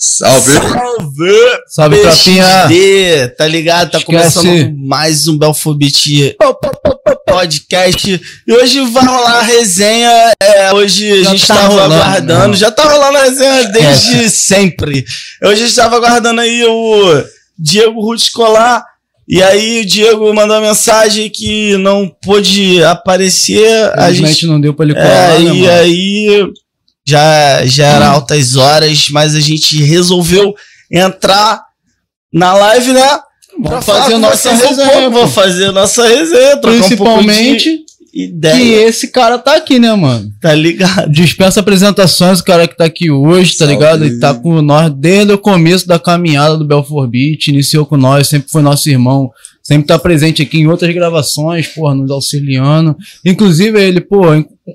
Salve! Salve! Salve, tropinha! Tá ligado? Tá Esquece. começando mais um Belfobit podcast. E hoje vai rolar a resenha. é, hoje Já a gente tá tava rolando, aguardando. né? Já tá rolando a resenha desde sempre. Hoje a gente tava aguardando aí o Diego Ruth Escolar. E aí o Diego mandou uma mensagem que não pôde aparecer. A gente não deu pra ele é, colar, né, e mano? aí já, já era altas horas, mas a gente resolveu entrar na live, né? Pra fazer a nossa um resenha, pô. Vou fazer nossa resenha, trocar um Principalmente de que ideia, esse cara tá aqui, né, mano? tá ligado? Dispensa apresentações, o cara que tá aqui hoje, tá Salve. ligado? Ele tá com nós desde o começo da caminhada do Belfort Beat, iniciou com nós, sempre foi nosso irmão, sempre tá presente aqui em outras gravações, porra, nos auxiliando. Inclusive, ele, pô,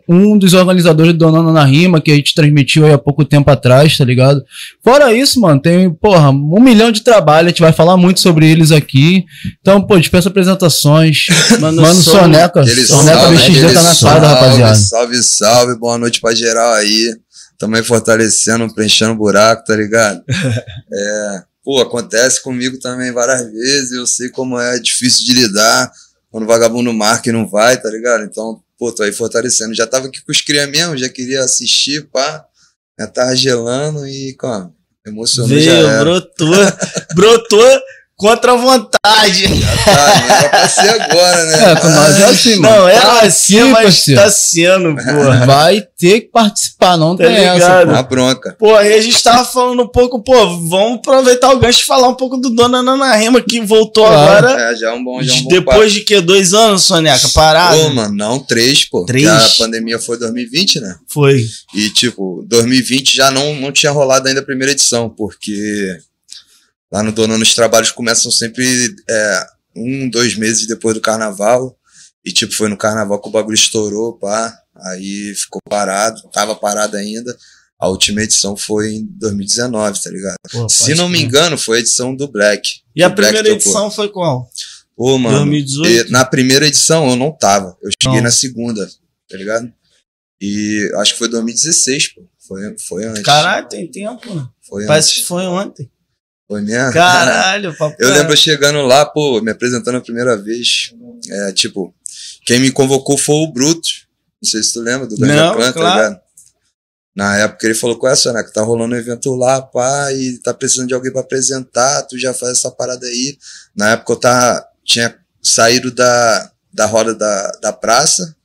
um dos organizadores do Donando na Rima, que a gente transmitiu aí há pouco tempo atrás, tá ligado? Fora isso, mano, tem, porra, um milhão de trabalho, a gente vai falar muito sobre eles aqui. Então, pô, dispensa apresentações. Mano, Mano, sou- Soneca, Soneca BXD tá na cara, rapaziada. Salve, salve, boa noite pra geral aí. Também fortalecendo, preenchendo buraco, tá ligado? É, pô, acontece comigo também várias vezes, eu sei como é difícil de lidar quando o vagabundo marca e não vai, tá ligado? Então, pô, tô aí fortalecendo. Já tava aqui com os cria mesmo, já queria assistir, pá, já tava gelando e, como, emocionou já Veio, era. brotou, brotou contra a vontade. Tá, não era pra ser agora, né? É, com nós é assim, mano. Não, era Tá assim, aqui, mas parceiro. tá sendo, porra. Vai ter que participar, não Tá tem essa, ligado? pô. Na bronca. Pô, aí a gente tava falando um pouco, pô, vamos aproveitar o gancho e falar um pouco do Dona Nana Rima, que voltou Claro. agora. É, já é um bom, já é um bom depois de que? Dois anos, Soneca? Parado? Pô, mano, não, três, pô. Três? Porque A pandemia foi 2020, né? Foi. E, tipo, 2020 já não, não tinha rolado ainda a primeira edição, porque lá no Donando os trabalhos começam sempre é, um, dois meses depois do carnaval. E, tipo, foi no carnaval que o bagulho estourou, pá. Aí ficou parado, tava parado ainda. A última edição foi em 2019, tá ligado? Pô, Se não me engano, foi a edição do Black. E a Black primeira tocou. edição foi qual? Pô, mano. 2018? e na primeira edição eu não tava. Eu cheguei Não. na segunda, tá ligado? E acho que foi 2016, pô. Foi, foi antes. Caralho, tem tempo, né? Foi Parece antes. que foi ontem. Foi mesmo? Caralho, papo. Eu lembro chegando lá, pô, me apresentando a primeira vez. É, tipo, quem me convocou foi o Bruto. Não sei se tu lembra do Ganja Clã, tá claro. ligado? Na época ele falou, qual é, Soneca? Tá rolando um evento lá, pá, e tá precisando de alguém pra apresentar, tu já faz essa parada aí. Na época eu tava, tinha saído da, da roda da, da praça,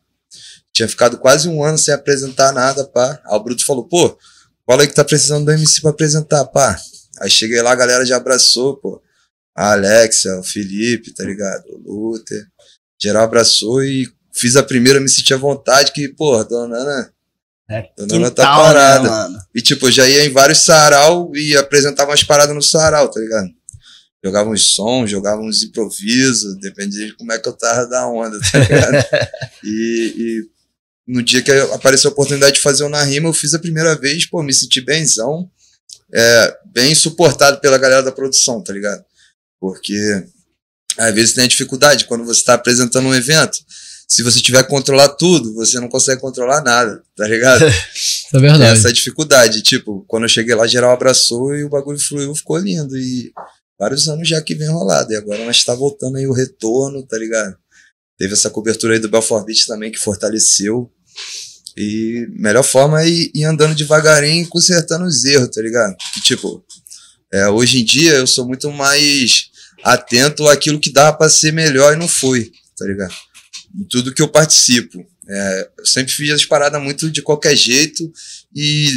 tinha ficado quase um ano sem apresentar nada, pá. Aí o Bruto falou, pô, fala aí que tá precisando do MC pra apresentar, pá. Aí cheguei lá, a galera já abraçou, pô. A Alexia, o Felipe, tá ligado? O Luther. Geral abraçou e fiz a primeira, me senti à vontade, que, pô, dona Ana. Dona Ana tá Quintal, parada. né? E, tipo, eu já ia em vários sarau e apresentava umas paradas no sarau, tá ligado? Jogava uns sons, jogava uns improvisos, dependia de como é que eu tava da onda, tá ligado? e, e no dia que apareceu a oportunidade de fazer o Na Rima, eu fiz a primeira vez, pô, me senti benzão, é, bem suportado pela galera da produção, tá ligado? Porque às vezes tem a dificuldade quando você tá apresentando um evento. Se você tiver que controlar tudo, você não consegue controlar nada, tá ligado? É Tem verdade. essa dificuldade. Tipo, quando eu cheguei lá, geral abraçou e o bagulho fluiu, ficou lindo. E vários anos já que vem rolado. E agora nós tá voltando aí o retorno, tá ligado? Teve essa cobertura aí do Belfort Beach também que fortaleceu. E melhor forma é ir, ir andando devagarinho e consertando os erros, tá ligado? Que, tipo, é, hoje em dia eu sou muito mais atento àquilo que dá pra ser melhor e não foi, tá ligado? Em tudo que eu participo. É, eu sempre fiz as paradas muito de qualquer jeito e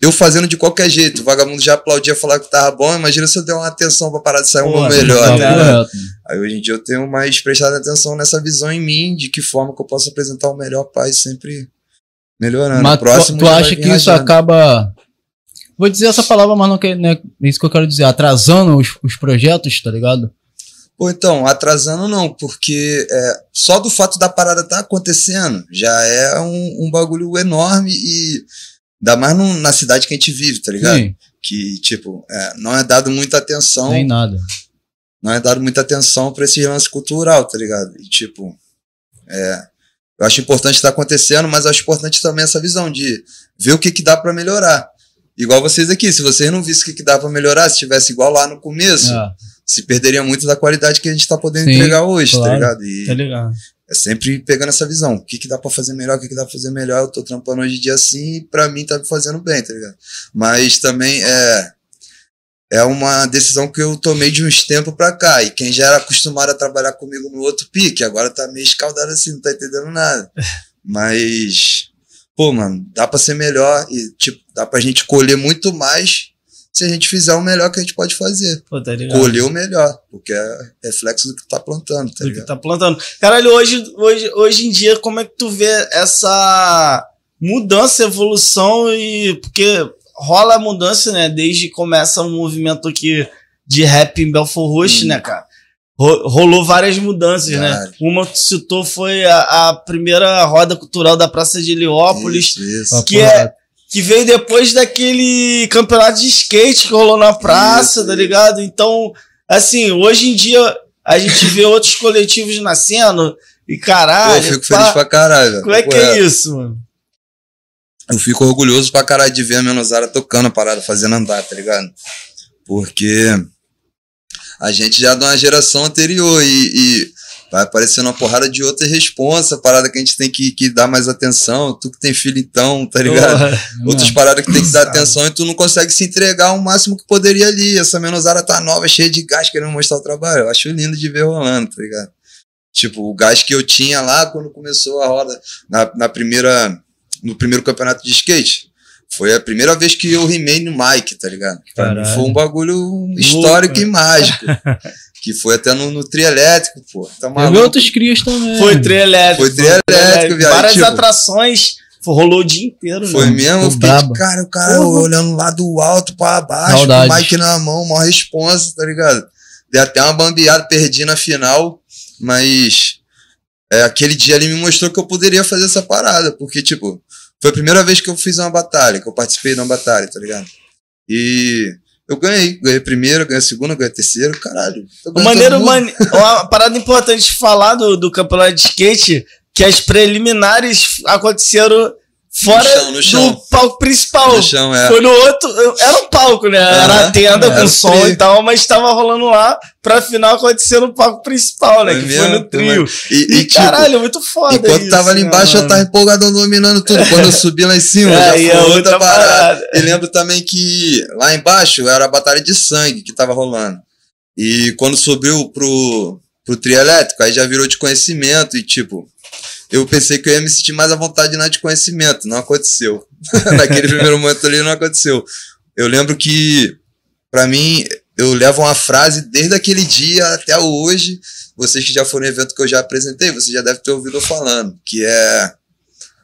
eu fazendo de qualquer jeito. O vagabundo já aplaudia falar que tava bom. Imagina se eu der uma atenção pra parar de sair um Pô, melhor. Tá. Aí hoje em dia eu tenho mais prestado atenção nessa visão em mim, de que forma que eu posso apresentar o melhor pai sempre melhorando. Mas próximo tu, tu acha que isso acaba. Vou dizer essa palavra, mas não é isso que eu quero dizer. Atrasando os, os projetos, tá ligado? Pô, então, atrasando não, porque é, só do fato da parada tá acontecendo já é um, um bagulho enorme e ainda mais num- na cidade que a gente vive, tá ligado? Sim, Que, tipo, é, não é dado muita atenção, nem nada. não é dado muita atenção pra esse lance cultural, tá ligado? E, tipo, é, eu acho importante estar acontecendo, mas acho importante também essa visão de ver o que, que dá pra melhorar. igual vocês aqui, se vocês não vissem o que, que dá pra melhorar, se tivesse igual lá no começo, É. se perderia muito da qualidade que a gente tá podendo Sim, entregar hoje, tá claro. ligado? E Tá ligado? é sempre pegando essa visão. O que, que dá pra fazer melhor, o que, que dá pra fazer melhor. Eu tô trampando hoje em dia assim e pra mim tá me fazendo bem, tá ligado? Mas também é. É uma decisão que eu tomei de uns tempos pra cá. E quem já era acostumado a trabalhar comigo no outro pique, agora tá meio escaldado assim, não tá entendendo nada. Mas, pô, mano, dá pra ser melhor e, tipo, dá pra gente colher muito mais se a gente fizer o melhor que a gente pode fazer. Pô, tá? Colher o melhor, porque é reflexo do que tu tá plantando, tá do que ligado? tá plantando. Caralho, hoje, hoje, hoje em dia, como é que tu vê essa mudança, evolução e. Porque rola a mudança, né? Desde que começa um movimento aqui de rap em Belfort Roxo, Hum. né, cara? Ro- Rolou várias mudanças, né? Uma que citou foi a, a primeira roda cultural da Praça de Heliópolis, Isso, isso. Que é- que veio depois daquele campeonato de skate que rolou na praça, Isso, tá ligado? Então, assim, hoje em dia a gente vê outros coletivos nascendo e Pô, caralho. eu fico pá, feliz pra caralho. velho. Como é que Pô, é isso, mano? Eu fico orgulhoso pra caralho de ver a Menosara tocando a parada, fazendo andar, tá ligado? Porque a gente já é de uma geração anterior e, e vai aparecendo uma porrada de outras responsa, parada que a gente tem que, que dar mais atenção. Tu que tem filho então, tá ligado? Porra. Outras paradas que tem que dar atenção e tu não consegue se entregar o máximo que poderia ali. Essa Menosara tá nova, cheia de gás, querendo mostrar o trabalho. Eu acho lindo de ver rolando, tá ligado? Tipo, o gás que eu tinha lá quando começou a roda, na, na primeira, no primeiro campeonato de skate. Foi a primeira vez que eu rimei no mic, tá ligado? Pra mim Caralho. foi um bagulho histórico e mágico. que foi até no, no trio elétrico, pô. Tá maluco? outros crias também. Foi trio elétrico. Foi trio elétrico, viado, Várias tipo- atrações. Rolou o dia inteiro, Foi né? mesmo, Foi eu fiquei de cara, o cara Porra. olhando lá do alto pra baixo, Saudades. com o mic na mão, maior responsa, tá ligado? Dei até uma bambeada, perdi na final, mas é, aquele dia ele me mostrou que eu poderia fazer essa parada, porque, tipo, foi a primeira vez que eu fiz uma batalha, que eu participei de uma batalha, tá ligado? E eu ganhei, ganhei a primeira, ganhei a segunda, ganhei a terceira, caralho. maneiro, mane... uma parada importante de falar do, do campeonato de skate, que as preliminares aconteceram fora chão, no chão. do palco principal. No chão, é. Foi no outro. Era um palco, né? Era a tenda com som trio. e tal, mas tava rolando lá pra final acontecer no palco principal, né? Que mesmo, foi no trio. E, E, e, tipo, caralho, muito foda. Enquanto isso, tava ali né, embaixo, eu mano? tava empolgadão dominando tudo. Quando eu subi lá em cima, É, já foi é outra, outra parada. parada. E lembro também que lá embaixo era a batalha de sangue que tava rolando. E quando subiu pro, pro trio elétrico, aí já virou de conhecimento. E tipo, eu pensei que eu ia me sentir mais à vontade na de conhecimento. Não aconteceu. Naquele primeiro momento ali não aconteceu. Eu lembro que, pra mim, eu levo uma frase desde aquele dia até hoje. Vocês que já foram em evento que eu já apresentei, vocês já devem ter ouvido eu falando. Que é.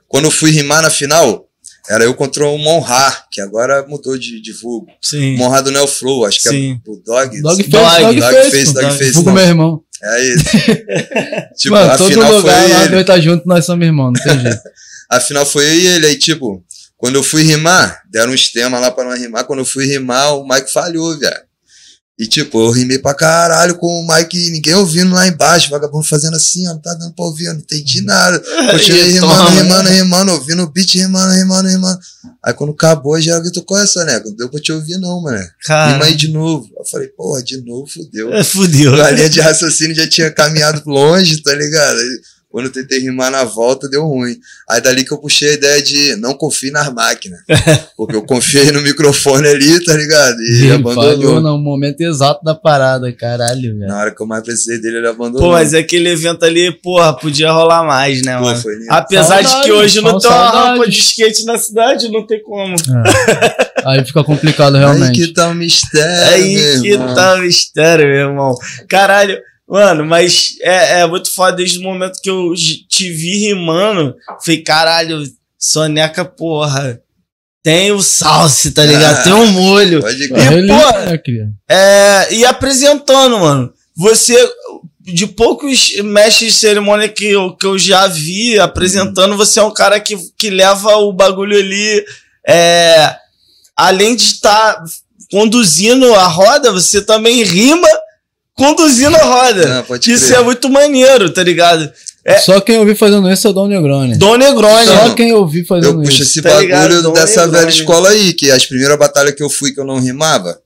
Quando eu fui rimar na final, era eu contra o Monrar, que agora mudou de, de vulgo. Sim. Monrar do Neo Flow, acho que Sim. é o Dog. Dog Face, Dog, Dog, Dog Face. Face, pô. Dog Face, Vulgo meu irmão. É isso. tipo, Mano, todo final lugar foi ele. nós tá junto, nós somos irmãos, não tem jeito. Afinal, foi eu e ele. Aí, tipo, quando eu fui rimar, deram uns temas lá pra não rimar. Quando eu fui rimar, o Mike falhou, velho. E, tipo, eu rimei pra caralho com o Mike, ninguém ouvindo lá embaixo, vagabundo fazendo assim, ó, não tá dando pra ouvir, eu não entendi nada. Continuei E rimando, toma. rimando, rimando, ouvindo o beat, rimando, rimando, rimando. Aí quando acabou, já gritou, qual é essa, né? Não deu pra te ouvir, não, mano. Rima aí de novo. Eu falei, porra, de novo, fudeu. é, fudeu. A linha de raciocínio já tinha caminhado longe, tá ligado? Aí, quando eu tentei rimar na volta, deu ruim. Aí dali que eu puxei a ideia de não confie nas máquinas. Porque eu confiei no microfone ali, tá ligado? E ele Falhou abandonou. no momento exato da parada, caralho, velho. Na hora que eu mais precisei dele, ele abandonou. Pô, mas aquele evento ali, porra, podia rolar mais, né, Pô, mano? foi lindo. Apesar de que Saudade, hoje não tem uma saudade. rampa de skate na cidade, não tem como. Aí fica complicado Aí realmente. que tá o mistério, Aí meu que irmão. tá o mistério, meu irmão. Caralho, mano, mas é, é muito foda desde o momento que eu te vi rimando. Falei, caralho, soneca, porra. Tem o salse, tá ligado? Ah. Tem o molho. Pode E, pô, é. É, e apresentando, mano. Você, de poucos mestres de cerimônia que eu, que eu já vi apresentando, você é um cara que, que leva o bagulho ali. É, além de estar conduzindo a roda, você também rima conduzindo a roda. Pode Isso crer. é muito maneiro, tá ligado? É. Só quem eu vi fazendo isso é o Dom Negroni. Dom Negroni. Só quem eu vi fazendo Eu puxo isso. esse tá bagulho Dom dessa Negroni. velha escola aí, que as primeiras batalhas que eu fui que eu não rimava,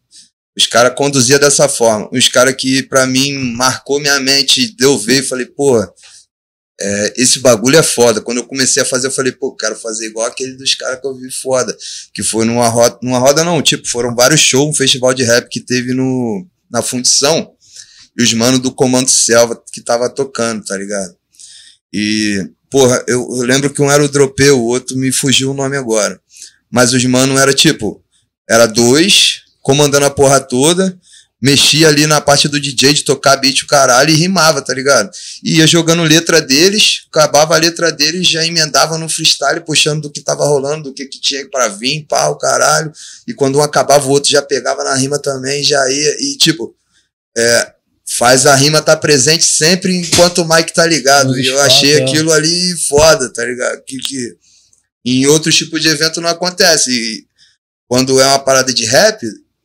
os caras conduziam dessa forma. Os caras que pra mim marcou minha mente, deu ver e falei, pô, é, esse bagulho é foda. Quando eu comecei a fazer, eu falei, pô, quero fazer igual aquele dos caras que eu vi foda. Que foi numa roda, numa roda não, tipo, foram vários shows, um festival de rap que teve no, na fundição. E os manos do Comando Selva que tava tocando, tá ligado? E, porra, eu, eu lembro que um era o Dropeu, o outro me fugiu o nome agora. Mas os mano era tipo, era dois, comandando a porra toda, mexia ali na parte do DJ de tocar beat o caralho e rimava, tá ligado? E ia jogando letra deles, acabava a letra deles, já emendava no freestyle, puxando do que tava rolando, do que, que tinha pra vir, pá, o caralho. E quando um acabava, o outro já pegava na rima também, já ia. E tipo, é, faz a rima tá presente sempre enquanto o Mike tá ligado. E eu achei é. aquilo ali foda, tá ligado? Que, que em outros tipos de evento não acontece. E quando é uma parada de rap,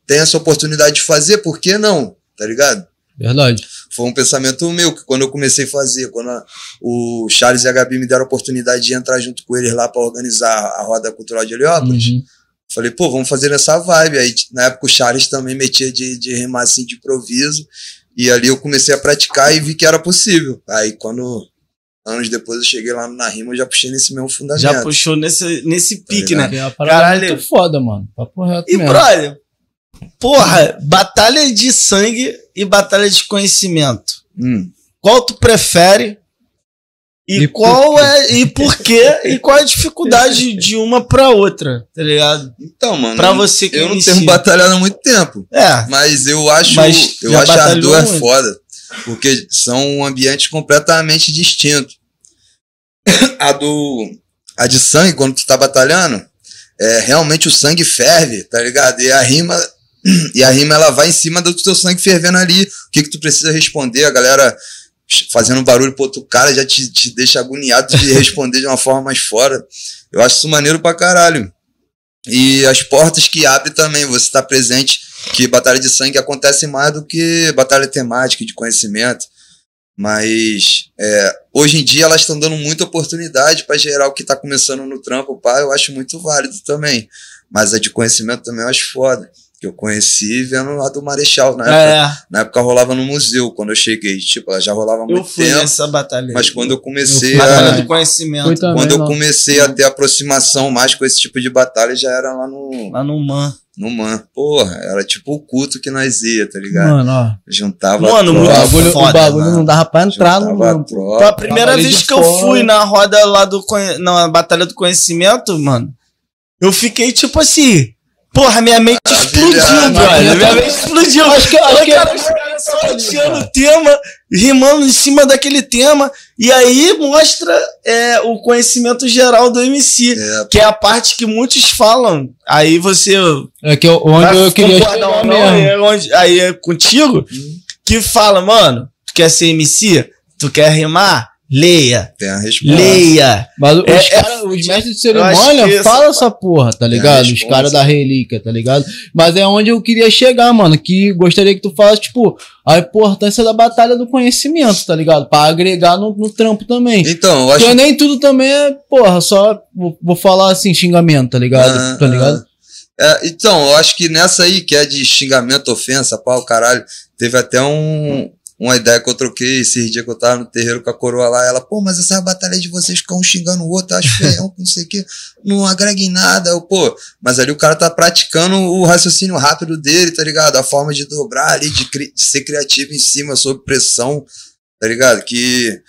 tem essa oportunidade de fazer, por que não? Tá ligado? Verdade. Foi um pensamento meu, que quando eu comecei a fazer, quando a- o Charles e a Gabi me deram a oportunidade de entrar junto com eles lá para organizar a Roda Cultural de Heliópolis, Uhum. falei, pô, vamos fazer nessa vibe. Aí, na época, o Charles também metia de, de rimar assim de improviso, e ali eu comecei a praticar e vi que era possível. Aí, quando, anos depois, eu cheguei lá na rima, eu já puxei nesse mesmo fundamento. Já puxou nesse, nesse pique, ligado? né? É Caralho. muito foda, mano. Papo reto E, mesmo. brother, porra, batalha de sangue e batalha de conhecimento. Hum. Qual tu prefere? E, E por qual quê? é. E por quê? E qual é a dificuldade de uma pra outra, tá ligado? Então, mano, eu- você que eu não inicia. tenho batalhado há muito tempo. É. Mas eu acho, Mas eu acho a batalhou dor é foda. Porque são ambientes completamente distintos. A do. A de sangue, quando tu tá batalhando, é, realmente o sangue ferve, tá ligado? E a rima. E a rima ela vai em cima do teu sangue fervendo ali. O que, que tu precisa responder? A galera fazendo barulho pro outro cara já te, te deixa agoniado de responder de uma forma mais fora. Eu acho isso maneiro pra caralho. E as portas que abre também, você tá presente, que batalha de sangue acontece mais do que batalha temática de conhecimento. Mas é, hoje em dia elas estão dando muita oportunidade para geral que tá começando no trampo, pá, eu acho muito válido também. Mas a de conhecimento também eu acho foda. Que eu conheci vendo lá do Marechal, na época, É, na época rolava no museu quando eu cheguei. Tipo, ela já rolava há eu muito fui tempo. nessa batalha. Mas quando eu comecei Eu a, Batalha do conhecimento. Também, quando eu não. comecei a ter aproximação mais com esse tipo de batalha, já era lá no, Lá no Man. no Man. Porra, era tipo o culto que nós ia, tá ligado? Mano, ó. Juntava Mano, O muito tropa, bagulho, foda, o bagulho mano. não dava pra entrar no juntava a mano. Foi a tropa. primeira vez que eu fora. fui na roda lá do. Na Batalha do Conhecimento, mano. Eu fiquei tipo assim. Porra, minha mente explodiu, brother. Minha mente explodiu. Acho que- acho Olha, que- cara, os caras só tirando o tema, rimando em cima daquele tema. E aí mostra é, o conhecimento geral do MC. É, Que é a parte que muitos falam. Aí você É que eu- onde eu queria concordar chegar não, mesmo. é onde- aí é contigo que fala, mano, tu quer ser MC? Tu quer rimar? Leia. tem a resposta. Leia. Mas os, É- é- os mestres de cerimônia falam essa porra, tá ligado? Os caras da relíquia, tá ligado? Mas é onde eu queria chegar, mano. Que gostaria que tu falasse, tipo, a importância da batalha do conhecimento, tá ligado? Pra agregar no, no trampo também. Então, eu acho Porque nem tudo também é, porra, só vou, vou falar assim, xingamento, tá ligado? Ah, tá ligado? É, então, eu acho que nessa aí, que é de xingamento, ofensa, pau, caralho, teve até um, uma ideia que eu troquei esses dias que eu tava no terreiro com a coroa lá. Ela, pô, mas essa batalha de vocês ficam um xingando o outro, acho feião, não sei o que, não agrega em nada. Eu, pô, mas ali o cara tá praticando o raciocínio rápido dele, tá ligado? A forma de dobrar ali, de, cri- de ser criativo em cima, sob pressão, tá ligado? Que.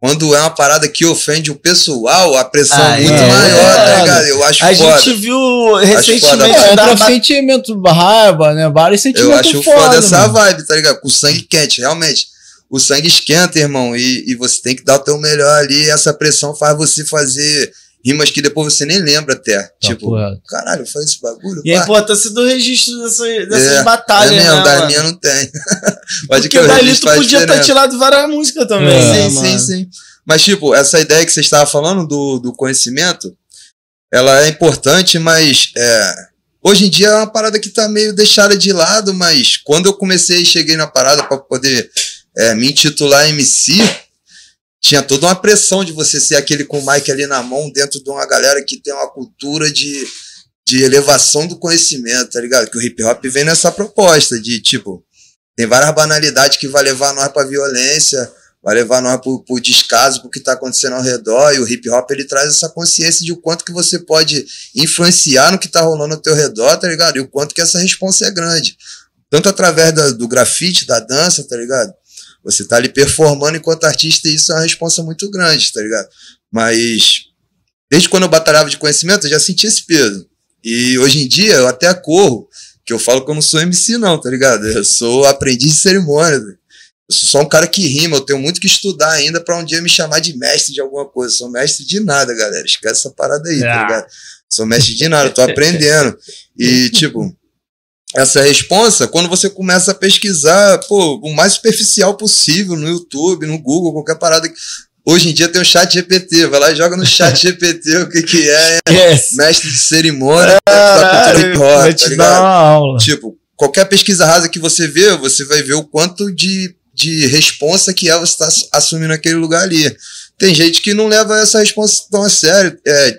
Quando é uma parada que ofende o pessoal, a pressão Ah, é muito é. maior, tá É. ligado? Eu acho A foda. gente viu foda. recentemente É, da sentimento, raiva, né? Vários Eu sentimentos acho foda essa mano. vibe, tá ligado? Com sangue quente, realmente. O sangue esquenta, irmão, e, e você tem que dar o teu melhor ali. Essa pressão faz você fazer rimas que depois você nem lembra até. Tá tipo, porra. caralho, foi esse bagulho? E a pá. importância do registro dessas, dessas É, batalhas, é mesmo, né, da mano? minha não tem. Pode Porque o dali tu podia ter diferença. tirado várias músicas também, É, sim, mano? sim, sim. Mas, tipo, essa ideia que você estava falando do, do conhecimento, ela é importante, mas é, hoje em dia é uma parada que tá meio deixada de lado, mas quando eu comecei e cheguei na parada para poder é, me intitular MC, tinha toda uma pressão de você ser aquele com o mic ali na mão, dentro de uma galera que tem uma cultura de, de elevação do conhecimento, tá ligado? Que o hip hop vem nessa proposta de, tipo, tem várias banalidades que vai levar nós pra violência, vai levar nós pro, pro descaso, pro que tá acontecendo ao redor, e o hip hop ele traz essa consciência de o quanto que você pode influenciar no que tá rolando ao teu redor, tá ligado? E o quanto que essa resposta é grande. Tanto através da, do grafite, da dança, tá ligado? Você tá ali performando enquanto artista e isso é uma resposta muito grande, tá ligado? Mas desde quando eu batalhava de conhecimento, eu já senti esse peso. E hoje em dia eu até corro, que eu falo que eu não sou MC não, tá ligado? Eu sou aprendiz de cerimônia. Eu sou só um cara que rima, eu tenho muito que estudar ainda para um dia me chamar de mestre de alguma coisa. Eu sou mestre de nada, galera. Esquece essa parada aí, tá Ah. ligado? Sou mestre de nada, tô aprendendo. E, tipo, essa responsa, quando você começa a pesquisar, pô, o mais superficial possível no YouTube, no Google, qualquer parada. Hoje em dia tem o chat GPT, vai lá e joga no chat GPT o que que é, Yes. mestre de cerimônia da cultura hip hop, tá ligado? Tipo, qualquer pesquisa rasa que você vê, você vai ver o quanto de, de responsa que é você estar assumindo aquele lugar ali. Tem gente que não leva essa responsa tão a sério. É,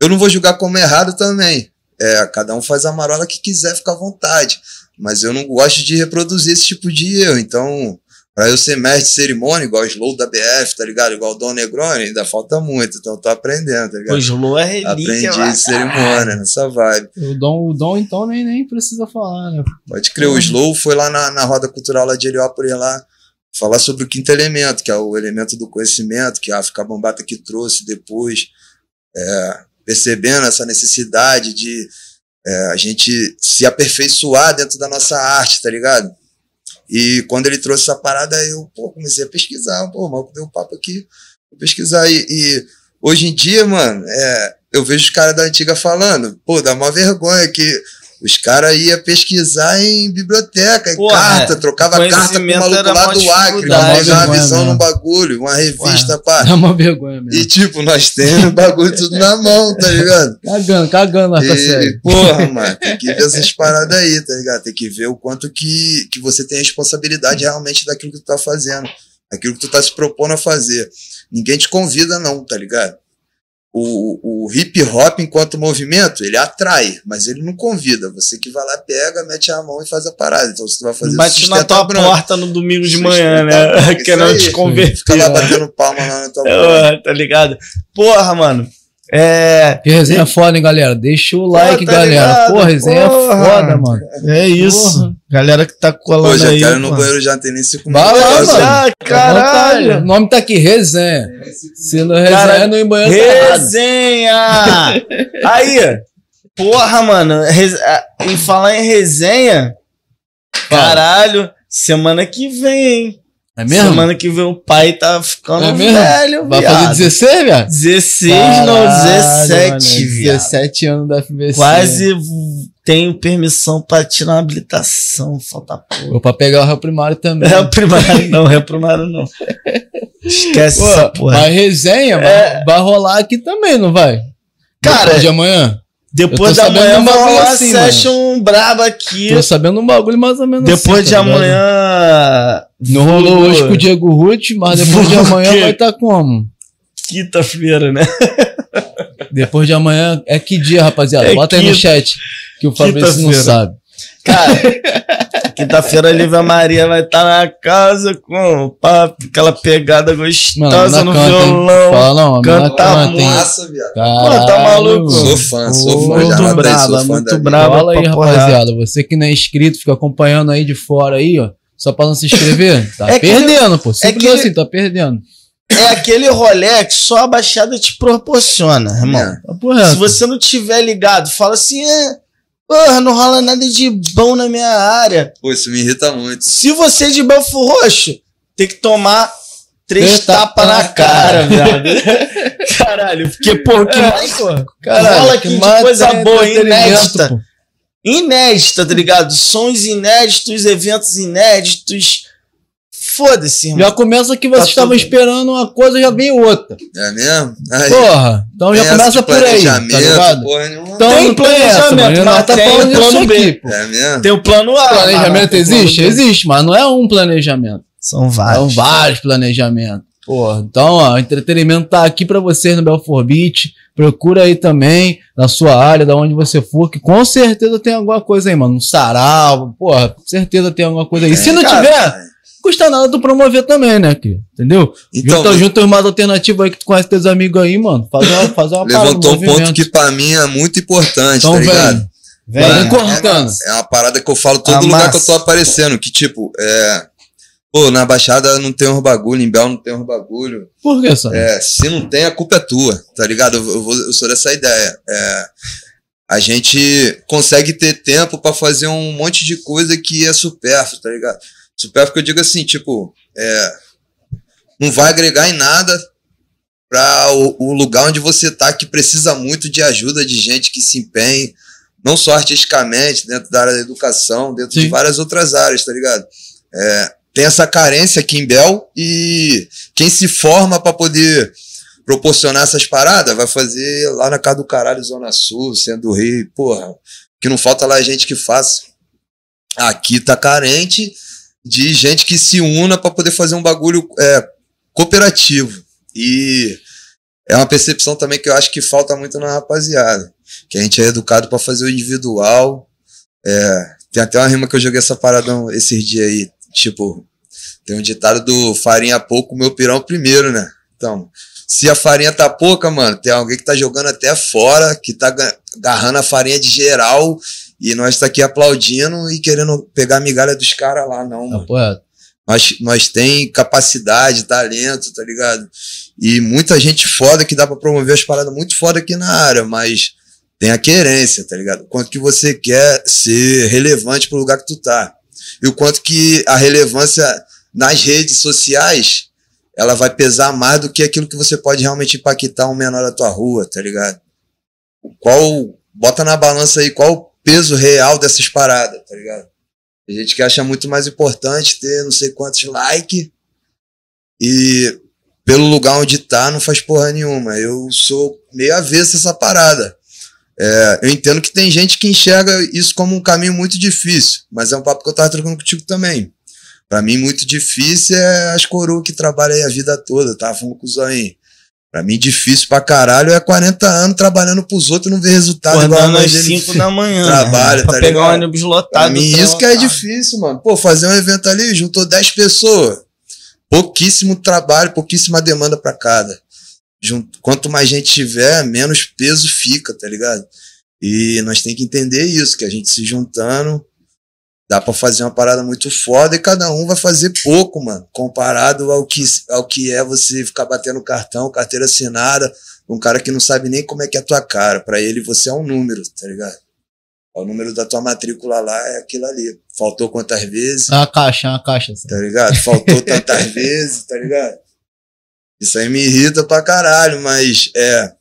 eu não vou julgar como errado também. É, cada um faz a marola que quiser, fica à vontade. Mas eu não gosto de reproduzir esse tipo de erro. Então, pra eu ser mestre de cerimônia, igual o Slow da BF, tá ligado? Igual o Dom Negroni, ainda falta muito. Então, eu tô aprendendo, tá ligado? Pois Lu é relíquia, Aprendi de cerimônia, nessa vibe. O Dom, o Dom então, nem, nem precisa falar, né? Pode crer, o Slow foi lá na, na roda cultural lá de Heliópolis lá falar sobre o quinto elemento, que é o elemento do conhecimento que a África Bambata que trouxe depois, é, percebendo essa necessidade de é, a gente se aperfeiçoar dentro da nossa arte, tá ligado? E quando ele trouxe essa parada, eu pô, comecei a pesquisar, pô, o maluco deu um papo aqui, vou pesquisar. E, e hoje em dia, mano, é, eu vejo os caras da antiga falando, pô, dá uma vergonha que os caras iam pesquisar em biblioteca, em Porra, carta, trocava carta com o maluco lá do Acre, pra pegar uma visão mesmo. num bagulho, uma revista, pá. É uma vergonha mesmo. E tipo, nós temos o bagulho tudo na mão, tá ligado? Cagando, cagando lá com a série. Porra, mano, tem que ver essas paradas aí, tá ligado? Tem que ver o quanto que, que você tem responsabilidade realmente daquilo que tu tá fazendo, daquilo que tu tá se propondo a fazer. Ninguém te convida, não, tá ligado? O, o hip hop, enquanto movimento, ele atrai, mas ele não convida. Você que vai lá, pega, mete a mão e faz a parada. Então, se tu vai fazer bate na tua branco. porta no domingo de manhã, né? Querendo te converter. Fica lá batendo palma lá na tua mão. É, tá ligado? Porra, mano. É. Que resenha é foda, hein, galera? Deixa o like, tá galera. ligado? Pô, resenha Porra. é foda, mano. É isso. Porra. Galera que tá colando Pô, já aí. quero no pô. banheiro, já não tem nem cinco Vai minutos. lá, Quase. mano. Já, caralho. O nome tá aqui, resenha. Se não resenha, Caralho. no banheiro tá errado. Resenha! Aí, porra, mano, res- em falar em resenha, caralho, semana que vem, hein? É mesmo? Semana que vem o pai tá ficando É mesmo? velho, Vai viado. fazer 16, viado? 16, Caralho, não, mano, 17, viado. 17 anos da FBC. Quase tenho permissão pra tirar uma habilitação, falta pouco. Vou pra pegar o réu primário também. O primário não, o primário não. Esquece Pô, essa porra. Mas resenha É. vai, vai rolar aqui também, não vai? Cara, Depois de amanhã? Depois da manhã um vai rolar assim, session braba aqui. Tô sabendo um bagulho mais ou menos Depois assim, de tá amanhã. Não rolou hoje com o Diego Ruth, mas depois de amanhã vai estar como? Quinta-feira, né? Depois de amanhã é que dia, rapaziada? É Bota aí no quinta- chat, que o Fabrício não sabe. Cara, quinta-feira a Lívia Maria vai estar na casa com o papo, aquela pegada Mano, gostosa a no canta, hein? violão. Fala não, canta canta, hein? Massa, viado. Caralho. tá maluco? Sou fã, sou fã. Muito Já brava, sou fã muito brava. Fala aí, rapaziada. Você que não é inscrito, fica acompanhando aí de fora aí, ó. Só pra não se inscrever. Tá É que- perdendo, pô. Simples que- assim, tá perdendo. É aquele rolê que só a Baixada te proporciona, irmão. É. Tá porra. Se você não tiver ligado, fala assim, é, porra, não rola nada de bom na minha área. Pô, isso me irrita muito. Se você é de Belfo Roxo, tem que tomar três tapas na na cara, viado. Caralho, porque, pô, que É, mais pô. rola aqui de mais coisa tem boa, entretenimento, inédita. pô. Inédita, tá ligado? Sons inéditos, eventos inéditos. Foda-se, irmão. Já começa que você Tá estava tudo. esperando uma coisa, já vem outra. É mesmo? Aí, Porra. Então já começa por aí, tá planejamento, ligado? Porra nenhuma. Então Tem essa, planejamento, mas tá tem falando plano isso B. aqui, pô. É mesmo? Tem o plano A. Planejamento mano. existe? Existe, mas não é um planejamento. São São vários. vários planejamentos. Pô, então, ó, o entretenimento tá aqui pra vocês no Belfort Beach. Procura aí também, na sua área, da onde você for, que com certeza tem alguma coisa aí, mano. Um sarau, porra, com certeza tem alguma coisa aí. Se não Cara, tiver, custa nada tu promover também, né, aqui, entendeu? Então, junta, junta uma alternativa aí que tu conhece teus amigos aí, mano. Faz uma, faz uma parada, levantou um ponto que pra mim é muito importante, Então, tá ligado? velho, vem Vai. cortando. É uma parada que eu falo todo Amassa. lugar que eu tô aparecendo, que tipo, é. Pô, na Baixada não tem uns bagulho, em Bel não tem uns bagulho. Por que, sabe? É, se não tem, a culpa é tua, tá ligado? Eu, eu vou- eu sou dessa ideia. É, a gente consegue ter tempo pra fazer um monte de coisa que é supérfluo, tá ligado? Supérfluo que eu digo assim, tipo, é, não vai agregar em nada para o, o lugar onde você tá, que precisa muito de ajuda de gente que se empenhe, não só artisticamente, dentro da área da educação, dentro de Sim. várias outras áreas, tá ligado? É, tem essa carência aqui em Bel e quem se forma para poder proporcionar essas paradas vai fazer lá na casa do caralho, Zona Sul, Centro do Rio, porra, que não falta lá gente que faça. Aqui tá carente de gente que se una para poder fazer um bagulho é, cooperativo. E é uma percepção também que eu acho que falta muito na rapaziada. Que a gente é educado para fazer o individual. É, tem até uma rima que eu joguei essa parada esses dias aí. Tipo, tem um ditado do farinha pouco, meu pirão primeiro, né? Então, se a farinha tá pouca, mano, tem alguém que tá jogando até fora, que tá ga- agarrando a farinha de geral, e nós tá aqui aplaudindo e querendo pegar a migalha dos caras lá, não, mano. Papo reto. Nós, nós tem capacidade, talento, tá ligado? E muita gente foda que dá pra promover as paradas muito foda aqui na área, mas tem a querência, tá ligado? Quanto que você quer ser relevante pro lugar que tu tá. E o quanto que a relevância nas redes sociais ela vai pesar mais do que aquilo que você pode realmente impactar um menor da tua rua, tá ligado? Qual. Bota na balança aí qual o peso real dessas paradas, tá ligado? Tem gente que acha muito mais importante ter não sei quantos likes e pelo lugar onde tá não faz porra nenhuma. Eu sou meio avesso essa parada. É, eu entendo que tem gente que enxerga isso como um caminho muito difícil, mas é um papo que eu tava trocando contigo também. Pra mim, muito difícil é as coroas que trabalham aí a vida toda, tá? Falando com o Zoinho. Pra mim, difícil pra caralho é 40 anos trabalhando pros outros e não ver resultado igual a Acordando mãe às dele 5 da manhã. trabalha, pra tá pegar ligado? um ônibus Pra lotado. mim, pra isso que é difícil, mano. Pô, fazer um evento ali, juntou 10 pessoas. Pouquíssimo trabalho, pouquíssima demanda pra cada. Jun- Quanto mais gente tiver, menos peso fica, tá ligado? E nós tem que entender isso, que a gente se juntando, dá pra fazer uma parada muito foda e cada um vai fazer pouco, mano, comparado ao que, ao que é você ficar batendo cartão, carteira assinada, um cara que não sabe nem como é que é a tua cara. Pra ele, você é um número, tá ligado? O número da tua matrícula lá é aquilo ali. Faltou quantas vezes, É uma caixa, é uma caixa. sabe? tá ligado? Faltou tantas vezes, tá ligado? Isso aí me irrita pra caralho, mas é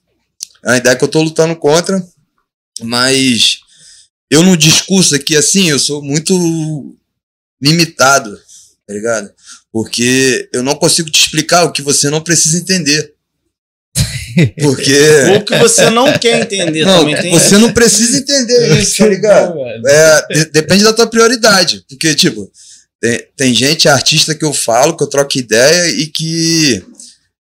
é uma ideia que eu tô lutando contra, mas eu no discurso aqui, assim, eu sou muito limitado, tá ligado? Porque eu não consigo te explicar o que você não precisa entender. Porque. Ou que você não quer entender Não, também. Tem você não precisa entender isso, tá ligado? É, de- depende da tua prioridade. Porque, tipo, tem, tem gente, artista que eu falo, que eu troco ideia e que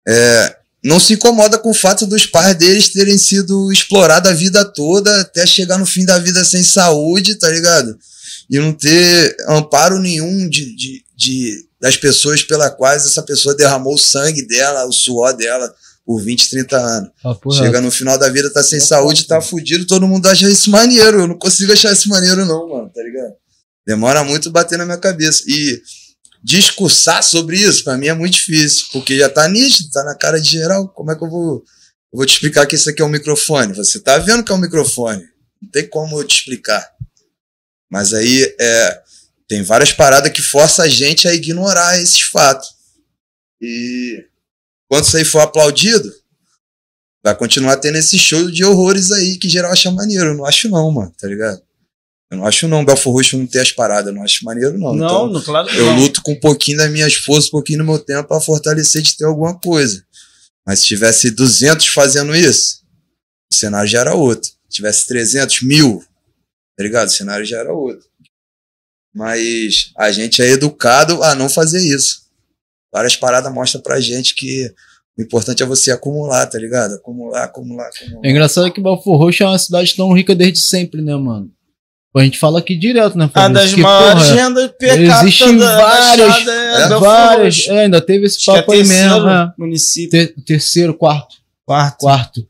é, não se incomoda com o fato dos pais deles terem sido explorados a vida toda até chegar no fim da vida sem saúde, tá ligado? E não ter amparo nenhum de, de, de- das pessoas pelas quais essa pessoa derramou o sangue dela, o suor dela por 20, 30 anos. Reto. Chega no final da vida, tá sem saúde, tá fudido, todo mundo acha isso maneiro. Eu não consigo achar isso maneiro, não, mano, tá ligado? Demora muito bater na minha cabeça. E discursar sobre isso, pra mim, é muito difícil, porque já tá nítido, tá na cara de geral. Como é que eu vou. Eu vou te explicar que isso aqui é um microfone. Você tá vendo que é um microfone. Não tem como eu te explicar. Mas aí é, tem várias paradas que forçam a gente a ignorar esses fatos. E quando isso aí for aplaudido, vai continuar tendo esse show de horrores aí que geral acha maneiro. Eu não acho não, mano, tá ligado? Eu não acho não, Belfor Roxo não ter as paradas, eu não acho maneiro não. Não, Então, não, claro que eu não. luto com um pouquinho das minhas forças, um pouquinho do meu tempo pra fortalecer de ter alguma coisa. Mas se tivesse 200 fazendo isso, o cenário já era outro. Se tivesse 300, mil, tá ligado? O cenário já era outro. Mas a gente é educado a não fazer isso. várias paradas mostram pra gente que o importante é você acumular, tá ligado? Acumular, acumular, acumular. É engraçado que Belfor Roxo é uma cidade tão rica desde sempre, né, mano? A gente fala aqui direto, né? A Fabrício, das que, maiores porra, rendas per capita Existem da várias, é é, várias. É, ainda teve esse é papo aí terceiro mesmo. é. município. Ter- terceiro, quarto. Quarto. quarto.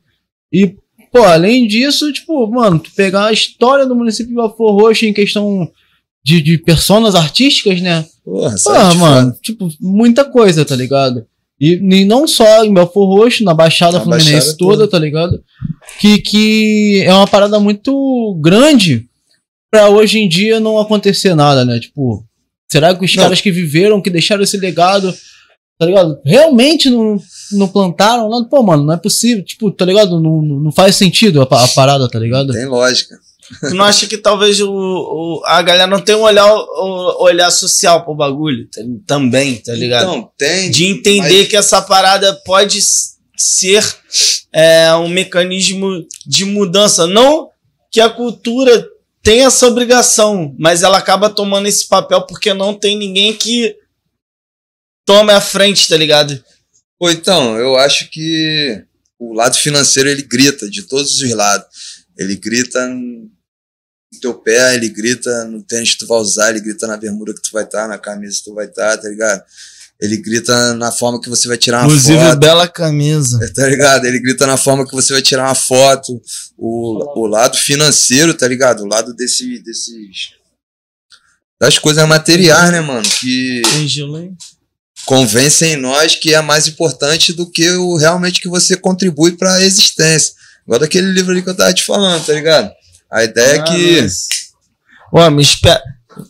E, pô, além disso, tipo, mano, tu pegar a história do município de Belfor Roxo em questão de, de personas artísticas, né? Porra, sai de mano, tipo, muita coisa, tá ligado? E, e não só em Belfor Roxo, na Baixada Na Fluminense Baixada toda, toda. tá ligado? Que, que é uma parada muito grande pra hoje em dia não acontecer nada, né? Tipo, será que os Não. caras que viveram, que deixaram esse legado, tá ligado? Realmente não, não plantaram nada? Pô, mano, não é possível. Tipo, tá ligado? Não, não não faz sentido a, a parada, tá ligado? Tem lógica. Tu não acha que talvez o, o- a galera não tenha um olhar, o, olhar social pro bagulho? Também, tá ligado? Então, tem. de entender mas- que essa parada pode ser é, um mecanismo de mudança. Não que a cultura tenha essa obrigação, mas ela acaba tomando esse papel porque não tem ninguém que tome a frente, tá ligado? Pô, então, eu acho que o lado financeiro ele grita de todos os lados. Ele grita no teu pé, ele grita no tênis que tu vai usar, ele grita na bermuda que tu vai estar, na camisa que tu vai estar, tá ligado? Ele grita na forma que você vai tirar uma Inclusive, foto. bela camisa. Tá ligado? Ele grita na forma que você vai tirar uma foto. O, o lado financeiro, tá ligado? O lado desse, desses. Das coisas materiais, né, mano? Que Tem gelo aí? convencem nós que é mais importante do que o realmente que você contribui pra existência. Igual daquele livro ali que eu tava te falando, tá ligado? A ideia é Ah, que. mas- Ó, me espera.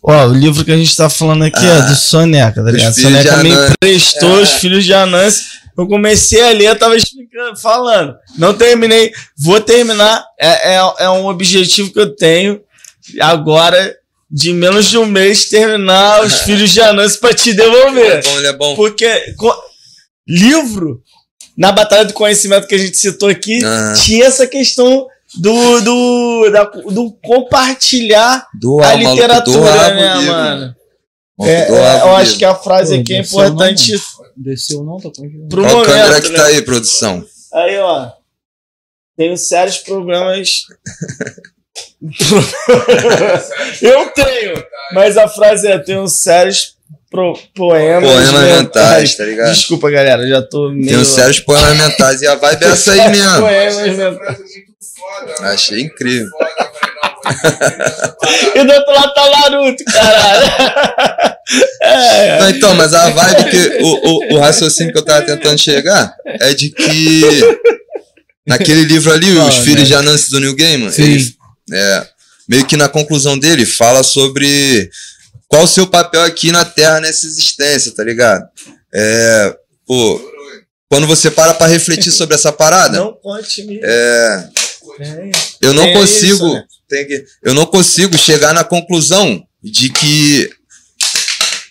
Ó, o livro que a gente tá falando aqui é Ah, do Soneca, tá ligado? Soneca me emprestou É. os filhos de Anansi. Eu comecei a ler, eu tava explicando, falando. Não terminei. Vou terminar. É, é, é um objetivo que eu tenho agora, de menos de um mês, terminar os filhos de Anansi pra te Ele é devolver. bom, ele é bom. Porque co- livro, na Batalha do Conhecimento que a gente citou aqui, Ah. tinha essa questão do, do, da- do compartilhar Doar, a literatura, doava o né, livro. mano? É, é, eu acho que a frase Pô, aqui é desceu não, importante Desceu não, tá congelado. pro Qual momento. câmera que né? tá aí, produção? Aí, ó. Tenho sérios problemas. eu tenho, mas a frase é: tenho sérios pro- poemas, Poemas mentais, tá ligado? Desculpa, galera, já tô meio. Os sérios poemas mentais. E a vibe é essa aí mesmo. Poemas mentais. Achei incrível. E do outro lado tá Naruto, caralho. é, Não, então, mas a vibe que. O, o, o raciocínio que eu tava tentando chegar é de que. Naquele livro ali, Os Fala, Filhos né? de Anansi do New Gaiman, Sim. ele, é, meio que na conclusão dele, fala sobre qual o seu papel aqui na Terra nessa existência, tá ligado? É, pô, quando você para pra refletir sobre essa parada, não conte-me. é, É. eu não É consigo. isso, né? tem que- eu não consigo chegar na conclusão de que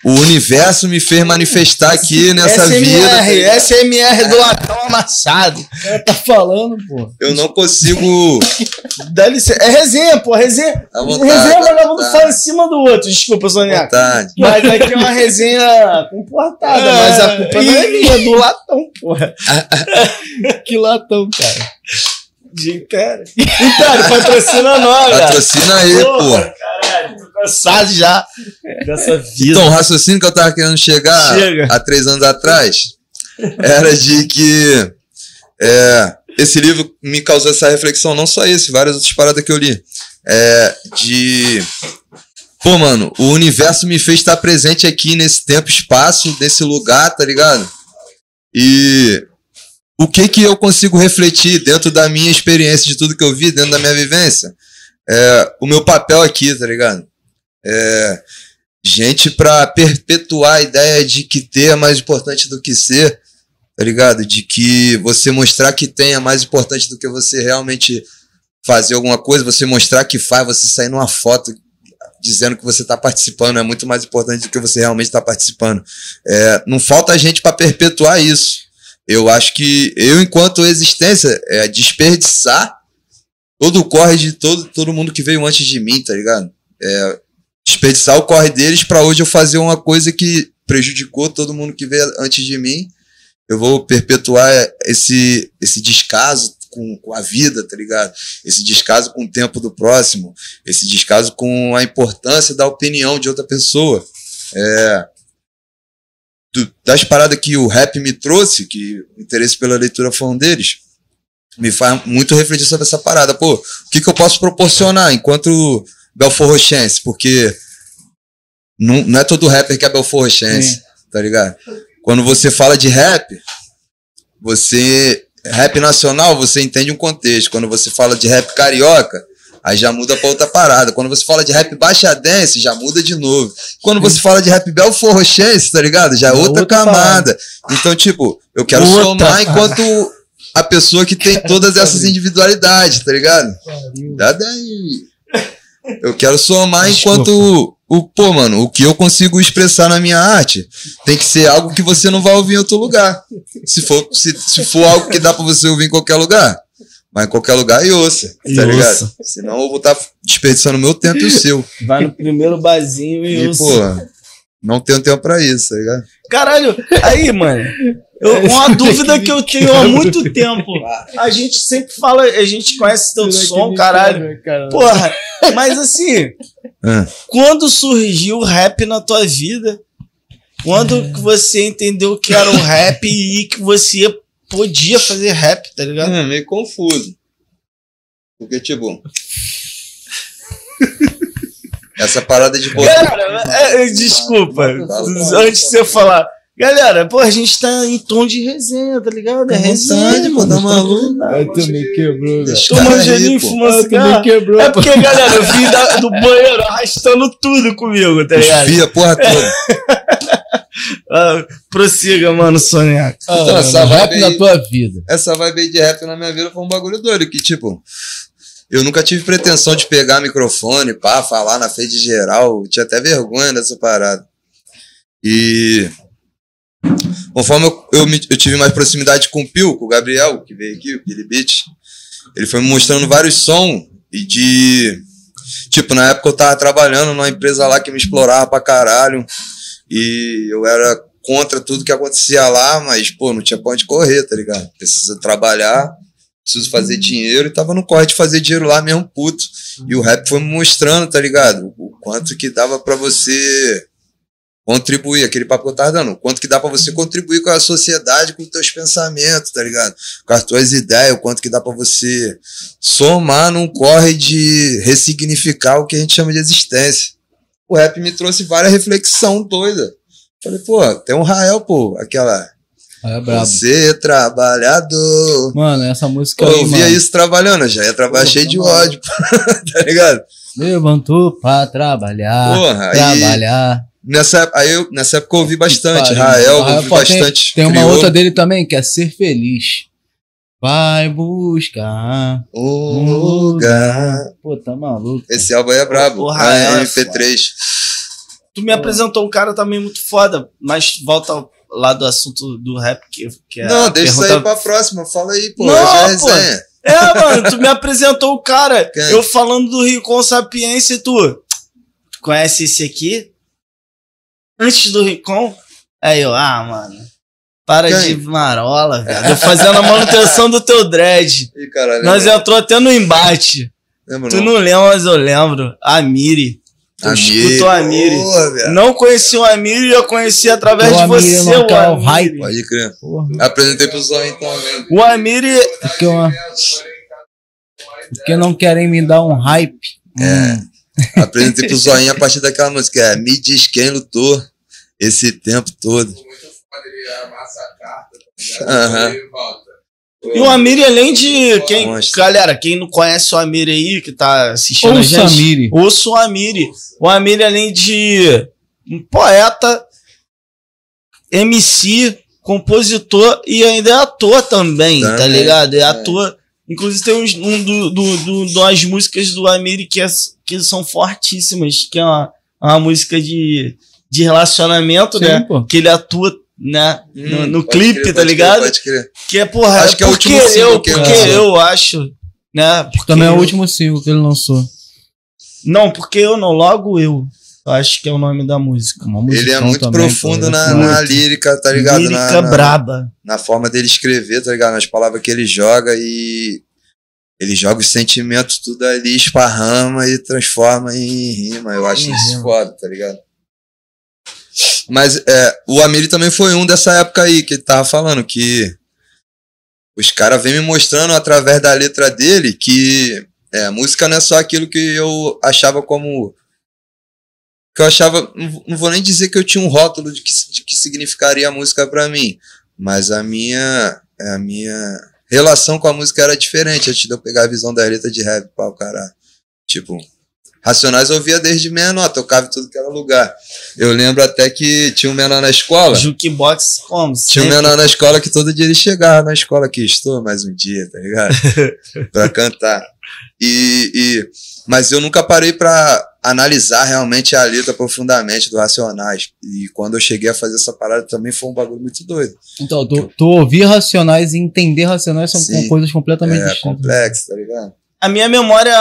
o universo me fez manifestar aqui nessa vida. SMR, ligado? SMR do latão amassado. O cara tá falando, pô. Eu não consigo. Dá licença. É resenha, pô, resenha. À vontade, resenha, vagabundo fala em cima do outro. Desculpa, Sonia. vontade. Mas aqui é uma resenha comportada, É, mas a culpa não é minha, é do latão, porra. Que latão, cara. De Império. Império, patrocina nós, velho. Patrocina aí, Porra, pô. Caralho, tô cansado já dessa vida. Então, o raciocínio que eu tava querendo chegar Chega. há três anos atrás era de que é, esse livro me causou essa reflexão, não só esse, várias outras paradas que eu li. É, de. Pô, mano, o universo me fez estar presente aqui nesse tempo, espaço, nesse lugar, tá ligado? E o que que eu consigo refletir dentro da minha experiência, de tudo que eu vi, dentro da minha vivência? É, o meu papel aqui, tá ligado? É, gente pra perpetuar a ideia de que ter é mais importante do que ser, tá ligado? De que você mostrar que tem é mais importante do que você realmente fazer alguma coisa, você mostrar que faz, você sair numa foto dizendo que você tá participando é muito mais importante do que você realmente tá participando. É, não falta gente pra perpetuar isso. Eu acho que eu, enquanto existência, é desperdiçar todo o corre de todo, todo mundo que veio antes de mim, tá ligado? É, desperdiçar o corre deles pra hoje eu fazer uma coisa que prejudicou todo mundo que veio antes de mim. Eu vou perpetuar esse, esse descaso com, com a vida, tá ligado? Esse descaso com o tempo do próximo, esse descaso com a importância da opinião de outra pessoa. É, do, das paradas que o rap me trouxe, que o interesse pela leitura foi um deles, me faz muito refletir sobre essa parada. Pô, o que, que eu posso proporcionar enquanto Belfor Rochense? Porque não, não é todo rapper que é Belfor Rochense, tá ligado? Quando você fala de rap, você. Rap nacional, você entende um contexto. Quando você fala de rap carioca, aí já muda pra outra parada. Quando você fala de rap baixadense, já muda de novo. Quando você fala de rap belfor rochense, tá ligado? Já é outra, outra camada. Parada. Então, tipo, eu quero outra somar enquanto a pessoa que tem todas essas individualidades, tá ligado? Dá daí. Eu quero somar enquanto o, pô, mano, o que eu consigo expressar na minha arte tem que ser algo que você não vai ouvir em outro lugar. Se for, se, se for algo que dá pra você ouvir em qualquer lugar, mas em qualquer lugar e ouça, e tá ouça. ligado? Senão eu vou estar tá desperdiçando meu tempo e o seu. Vai no primeiro barzinho e, e ouça. Pô, não tenho tempo pra isso, tá ligado? Caralho, aí, mano. Eu, uma dúvida que eu tenho há muito tempo. A gente sempre fala, a gente conhece teu som, caralho. Porra, mas assim, é. quando surgiu o rap na tua vida? Quando é. que você entendeu que era o rap e que você podia fazer rap, tá ligado? É meio confuso. Porque, tipo. essa parada de botar. Cara, é, desculpa. Antes de você falar. Galera, pô, a gente tá em tom de resenha, tá ligado? É resenha, pô, tá maluco. Aí tu me quebrou, velho. Tomando gelinho, fumando cigarro. Quebrou, é porque, galera, eu vim da, do banheiro arrastando tudo comigo, tá ligado? Fia, porra toda. ah, prossiga, mano, Soniaco. Ah, então, essa vibe aí, na tua vida. Essa vibe aí de rap na minha vida foi um bagulho doido, que tipo... Eu nunca tive pretensão de pegar microfone, pá, falar na frente geral. Eu tinha até vergonha dessa parada. E Conforme eu, eu, eu, tive mais proximidade com o Pio, com o Gabriel, que veio aqui, o Billy Beat, ele foi me mostrando vários sons e de. Tipo, na época eu tava trabalhando numa empresa lá que me explorava pra caralho. E eu era contra tudo que acontecia lá, mas, pô, não tinha pra onde correr, tá ligado? Precisa trabalhar, preciso fazer dinheiro, e tava no corre de fazer dinheiro lá mesmo, puto. E o rap foi me mostrando, tá ligado? O quanto que dava para você contribuir, aquele papo que eu tava dando, quanto que dá para você contribuir com a sociedade, com os teus pensamentos, tá ligado? Com as tuas ideias, o quanto que dá para você somar num corre de ressignificar o que a gente chama de existência. O rap me trouxe várias reflexão doida. Falei, pô, tem um Rael, pô, aquela é brabo. Você trabalhador. Mano, essa música Pô, Eu via mano. isso trabalhando, já ia trabalhar Pô, cheio de ódio, tá ligado? Levantou pra trabalhar. Porra, trabalhar. Aí, Nessa, aí eu, nessa época eu ouvi bastante. Rael, ouvi bastante. Tem, tem uma outra dele também, que é Ser Feliz. Vai buscar um lugar. Pô, tá maluco. Esse álbum aí é brabo. O Rael, é MP3. Tu me apresentou um cara também muito foda, mas volta lá do assunto do rap que, que é Não, deixa pergunta... isso aí pra próxima. Fala aí, pô. Não, já é resenha. É, mano, tu me apresentou o cara. Quem? Eu falando do Rincon Sapiência e tu. Tu conhece esse aqui? antes do Ricon. Aí eu, ah, mano. Para Quem? de marola, velho. fazendo a manutenção do teu dread. Ih, caralho, Nós entrou até no embate. Lembra tu não, não lembra, mas eu lembro. A Miri. Tu Amiri. escutou a Amiri. Porra, não conheci o Amiri, eu conheci através de você, o Amiri. Hype. Pode crer. Porra. Apresentei pro Zóio então, velho. O Amiri... Porque, uma... Porque não querem me dar um hype. É. Hum. Apresentei pro Zoinho a partir daquela música. É, me diz quem lutou esse tempo todo. Uhum. E o Amiri, além de. Quem, galera, quem não conhece o Amiri aí, que tá assistindo Ouça a gente. Amiri. Ouça o Amiri. O Amiri, além de um poeta, MC, compositor e ainda é ator também, tá também tá ligado? É, é. ator. Inclusive tem um, um do, do, do, das músicas do Amiri que, é, que são fortíssimas, que é uma, uma música de, de relacionamento, Sim, né? Pô. Que ele atua né, hum, no, no clipe, crer, tá ligado? Crer, pode crer. Que é, porra, acho que é o último eu, que porque eu, eu acho, né? Porque Também é o último single que ele lançou. Não, porque eu não, logo eu. Acho que é o nome da música. ele é muito também, profundo na, na, lírica, tá ligado? Lírica na, braba. Na forma dele escrever, tá ligado? Nas palavras que ele joga e ele joga os sentimentos tudo ali, esparrama e transforma em rima. Eu acho isso foda, tá ligado? Mas é, o Amiri também foi um dessa época aí que ele tava falando que os caras vêm me mostrando através da letra dele que é, música não é só aquilo que eu achava como. Que eu achava. Não vou nem dizer que eu tinha um rótulo de que, de que significaria a música para mim, mas a minha. A minha relação com a música era diferente antes de eu pegar a visão da letra de rap, pau, cara. Tipo, Racionais eu ouvia desde menor, tocava em tudo que era lugar. Eu lembro até que tinha um menor na escola. Jukebox como? Tinha um menor na escola que todo dia ele chegava na escola aqui, estou mais um dia, tá ligado? pra cantar. E, e, mas eu nunca parei para analisar realmente a letra profundamente do Racionais. E quando eu cheguei a fazer essa parada também foi um bagulho muito doido. Então, tu, tu ouvir Racionais e entender Racionais são Sim, coisas completamente é, distintas. Complexo, tá ligado? A minha memória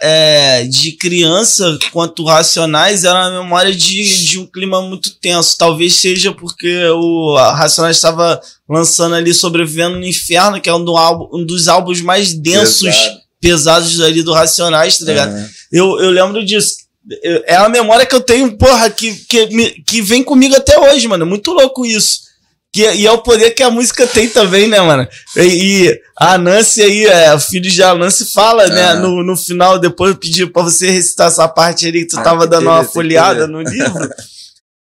é, de criança, quanto Racionais, era uma memória de, de um clima muito tenso. Talvez seja porque o Racionais estava lançando ali Sobrevivendo no Inferno, que é um, do álbum, um dos álbuns mais densos, Exato. pesados ali do Racionais, tá ligado? Uhum. Eu, eu lembro disso. É a memória que eu tenho, porra, que, que, que vem comigo até hoje, mano. Muito louco isso. Que, e é o poder que a música tem também, né, mano? E, e a Nancy aí, é, o filho de Nancy fala, né, no, no final, depois eu pedi pra você recitar essa parte ali que tu ah, tava dando uma folheada no livro.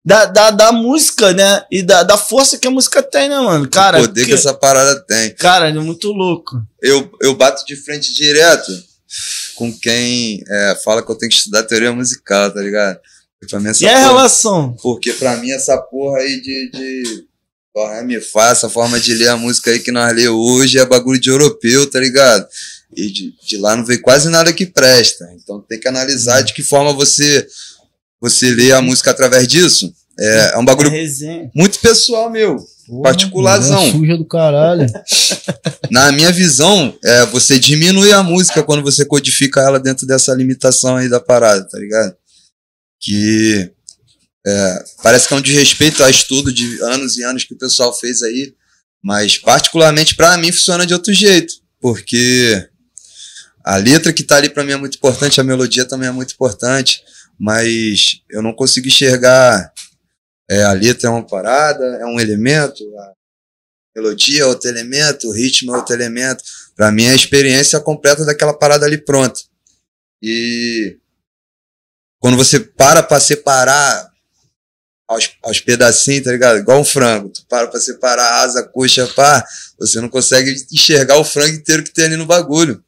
Da, da, da música, né? E da, da força que a música tem, né, mano? Cara. O poder que, que essa parada tem. Cara, é muito louco. Eu, eu bato de frente direto com quem é, fala que eu tenho que estudar teoria musical, tá ligado? Pra mim, essa e porra, a relação? Porque pra mim essa porra aí de, de Porra, me faça a forma de ler a música aí que nós lê hoje é bagulho de europeu, tá ligado? E de, de lá não veio quase nada que presta. Então tem que analisar de que forma você você lê a música através disso. É, é um bagulho é muito pessoal meu, Porra, particularzão. Suja do caralho. Na minha visão, é, você diminui a música quando você codifica ela dentro dessa limitação aí da parada, tá ligado? Que é, parece que é um desrespeito a estudo de anos e anos que o pessoal fez aí, mas particularmente para mim funciona de outro jeito, porque a letra que tá ali para mim é muito importante, a melodia também é muito importante, mas eu não consigo enxergar é, a letra é uma parada, é um elemento, a melodia é outro elemento, o ritmo é outro elemento. Para mim é a experiência completa daquela parada ali pronta. E quando você para para separar aos, aos pedacinhos, tá ligado? Igual um frango. Tu para pra separar a asa, coxa, pá, você não consegue enxergar o frango inteiro que tem ali no bagulho.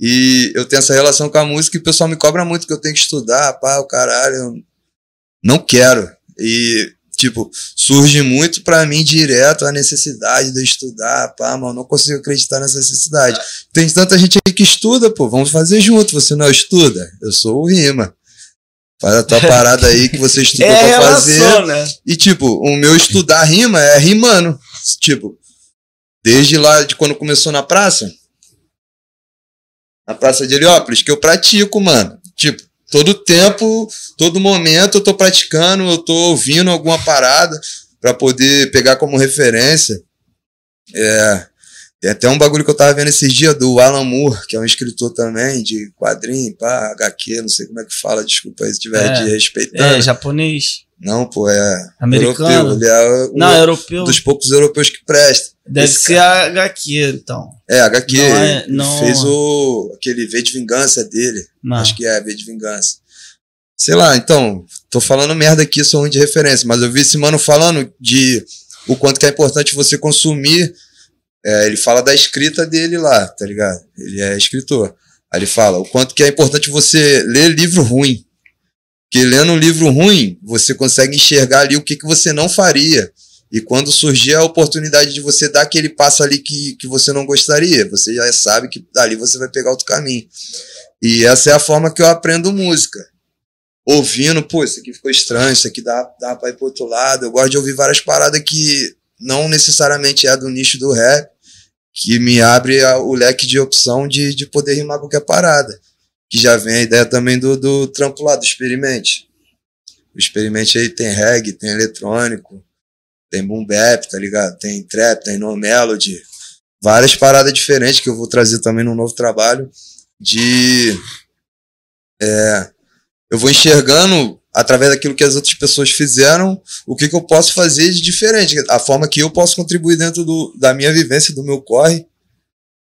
E eu tenho essa relação com a música e o pessoal me cobra muito que eu tenho que estudar, pá, o caralho. Eu não quero. E, tipo, surge muito para mim direto a necessidade de eu estudar, pá, mano, não consigo acreditar nessa necessidade. Tem tanta gente aí que estuda, pô, vamos fazer junto. Você não estuda? Eu sou o Rima. Faz a tua parada aí que você estudou é pra fazer. Né? E, tipo, o meu estudar rima é rimando. Tipo, desde lá de quando começou na praça, na Praça de Heliópolis, que eu pratico, mano. Tipo, todo tempo, todo momento eu tô praticando, eu tô ouvindo alguma parada para poder pegar como referência. É, tem até um bagulho que eu tava vendo esses dias do Alan Moore, que é um escritor também de quadrinho, pá, HQ, não sei como é que fala, desculpa aí se tiver é, de respeitando. É, japonês. Não, pô, é Americano. europeu. Ele é o, não, europeu. dos poucos europeus que presta. Deve Esse ser cara. HQ, então. É, HQ. Não é, não... fez o, aquele V de Vingança dele. Não. Acho que é V de Vingança. Sei lá, então, tô falando merda aqui, sou ruim de referência, mas eu vi esse mano falando de o quanto que é importante você consumir é, ele fala da escrita dele lá, tá ligado? Ele é escritor. Aí ele fala o quanto que é importante você ler livro ruim. Porque lendo um livro ruim, você consegue enxergar ali o que, que você não faria. E quando surgir a oportunidade de você dar aquele passo ali que, que você não gostaria, você já sabe que dali você vai pegar outro caminho. E essa é a forma que eu aprendo música. Ouvindo, pô, isso aqui ficou estranho, isso aqui dá, dá pra ir pro outro lado. Eu gosto de ouvir várias paradas que não necessariamente é do nicho do rap, que me abre a, o leque de opção de, de poder rimar qualquer parada. Que já vem a ideia também do, do trampo lá, do experimente. experimente aí, tem reggae, tem eletrônico, tem boom bap, tá ligado? Tem trap, tem no melody, várias paradas diferentes que eu vou trazer também no novo trabalho de é, eu vou enxergando através daquilo que as outras pessoas fizeram, o que, que eu posso fazer de diferente, a forma que eu posso contribuir dentro do, da minha vivência, do meu corre,